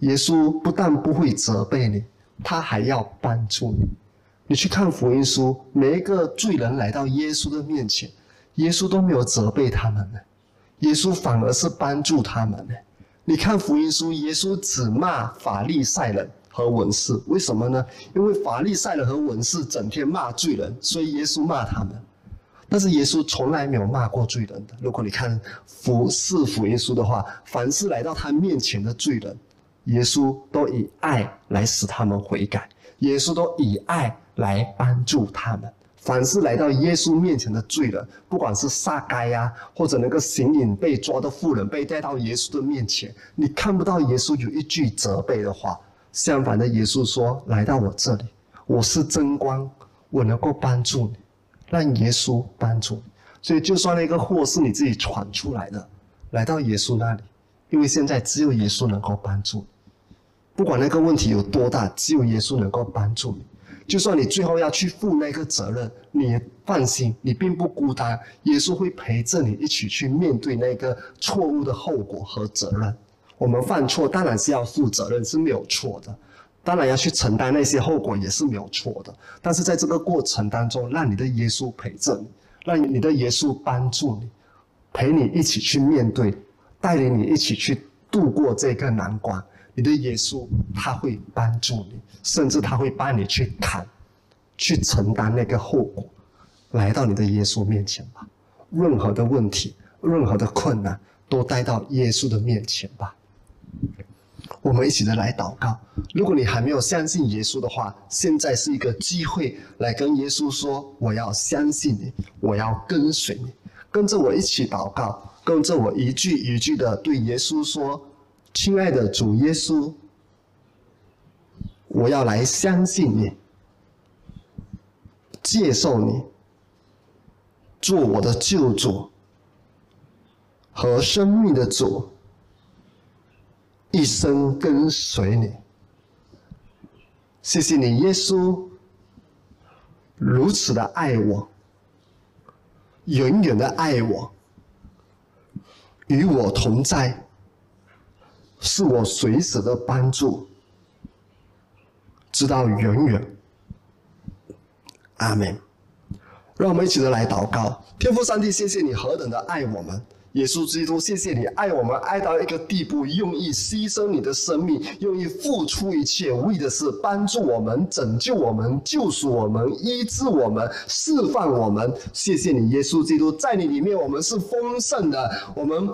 耶稣不但不会责备你，他还要帮助你。你去看福音书，每一个罪人来到耶稣的面前，耶稣都没有责备他们呢，耶稣反而是帮助他们呢。你看福音书，耶稣只骂法利赛人和文士，为什么呢？因为法利赛人和文士整天骂罪人，所以耶稣骂他们。但是耶稣从来没有骂过罪人的。如果你看福是福音书的话，凡是来到他面前的罪人，耶稣都以爱来使他们悔改，耶稣都以爱来帮助他们。凡是来到耶稣面前的罪人，不管是撒该呀，或者那个行淫被抓的妇人，被带到耶稣的面前，你看不到耶稣有一句责备的话。相反的，耶稣说：“来到我这里，我是真光，我能够帮助你，让耶稣帮助你。所以，就算那个祸是你自己闯出来的，来到耶稣那里，因为现在只有耶稣能够帮助你。不管那个问题有多大，只有耶稣能够帮助你。”就算你最后要去负那个责任，你放心，你并不孤单，耶稣会陪着你一起去面对那个错误的后果和责任。我们犯错当然是要负责任，是没有错的，当然要去承担那些后果也是没有错的。但是在这个过程当中，让你的耶稣陪着你，让你的耶稣帮助你，陪你一起去面对，带领你一起去度过这个难关。你的耶稣他会帮助你，甚至他会帮你去扛，去承担那个后果。来到你的耶稣面前吧，任何的问题、任何的困难，都带到耶稣的面前吧。我们一起的来祷告。如果你还没有相信耶稣的话，现在是一个机会，来跟耶稣说：“我要相信你，我要跟随你。”跟着我一起祷告，跟着我一句一句的对耶稣说。亲爱的主耶稣，我要来相信你，接受你，做我的救主和生命的主，一生跟随你。谢谢你，耶稣，如此的爱我，永远的爱我，与我同在。是我随时的帮助，直到永远。阿门。让我们一起的来祷告，天父上帝，谢谢你何等的爱我们，耶稣基督，谢谢你爱我们爱到一个地步，用意牺牲你的生命，用意付出一切，为的是帮助我们、拯救我们、救赎我们、医治我们、释放我们。谢谢你，耶稣基督，在你里面我们是丰盛的，我们。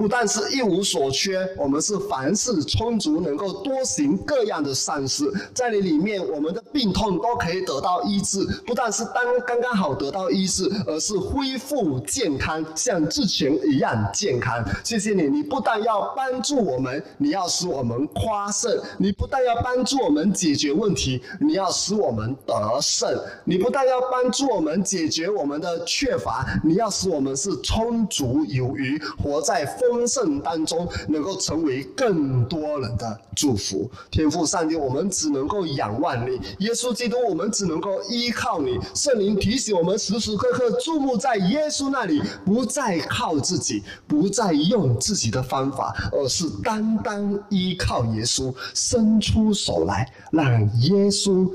不但是一无所缺，我们是凡事充足，能够多行各样的善事。在你里面，我们的病痛都可以得到医治。不但是当刚刚好得到医治，而是恢复健康，像之前一样健康。谢谢你，你不但要帮助我们，你要使我们夸胜；你不但要帮助我们解决问题，你要使我们得胜；你不但要帮助我们解决我们的缺乏，你要使我们是充足有余，活在丰。丰盛当中，能够成为更多人的祝福。天父上帝，我们只能够仰望你；耶稣基督，我们只能够依靠你。圣灵提醒我们，时时刻刻注目在耶稣那里，不再靠自己，不再用自己的方法，而是单单依靠耶稣，伸出手来，让耶稣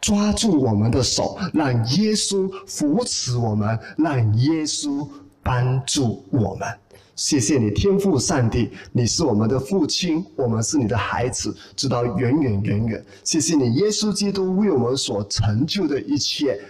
抓住我们的手，让耶稣扶持我们，让耶稣帮助我们。谢谢你，天父上帝，你是我们的父亲，我们是你的孩子，直到远远远远。谢谢你，耶稣基督为我们所成就的一切。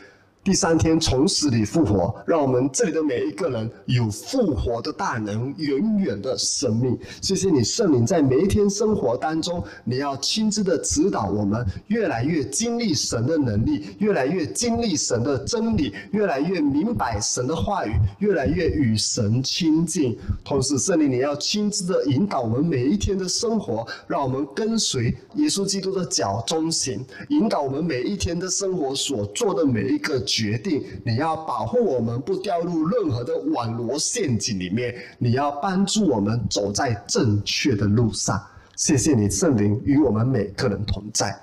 第三天从死里复活，让我们这里的每一个人有复活的大能，永远的生命。谢谢你圣灵在每一天生活当中，你要亲自的指导我们，越来越经历神的能力，越来越经历神的真理，越来越明白神的话语，越来越与神亲近。同时，圣灵你要亲自的引导我们每一天的生活，让我们跟随耶稣基督的脚中行，引导我们每一天的生活所做的每一个。决定你要保护我们不掉入任何的网罗陷阱里面，你要帮助我们走在正确的路上。谢谢你圣灵与我们每个人同在，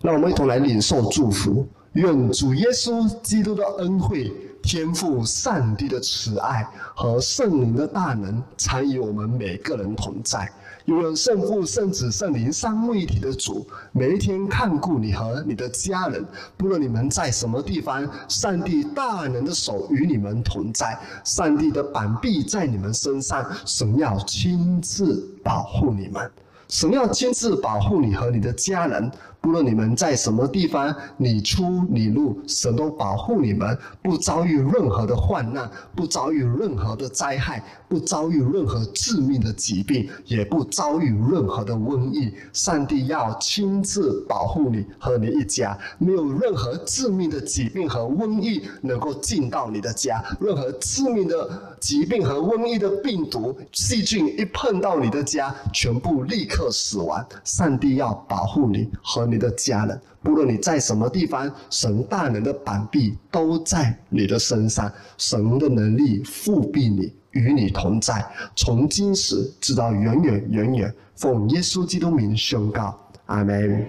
让我们一同来领受祝福。愿主耶稣基督的恩惠、天赋上帝的慈爱和圣灵的大能，常与我们每个人同在。有圣父、圣子、圣灵三位一体的主，每一天看顾你和你的家人，不论你们在什么地方，上帝大能的手与你们同在，上帝的膀臂在你们身上，神要亲自保护你们，神要亲自保护你和你的家人。不论你们在什么地方，你出你入，神都保护你们，不遭遇任何的患难，不遭遇任何的灾害，不遭遇任何致命的疾病，也不遭遇任何的瘟疫。上帝要亲自保护你和你一家，没有任何致命的疾病和瘟疫能够进到你的家。任何致命的疾病和瘟疫的病毒、细菌一碰到你的家，全部立刻死亡。上帝要保护你和你。的家人，不论你在什么地方，神大能的膀臂都在你的身上，神的能力复庇你，与你同在，从今时直到永远永远。奉耶稣基督名宣告，阿门。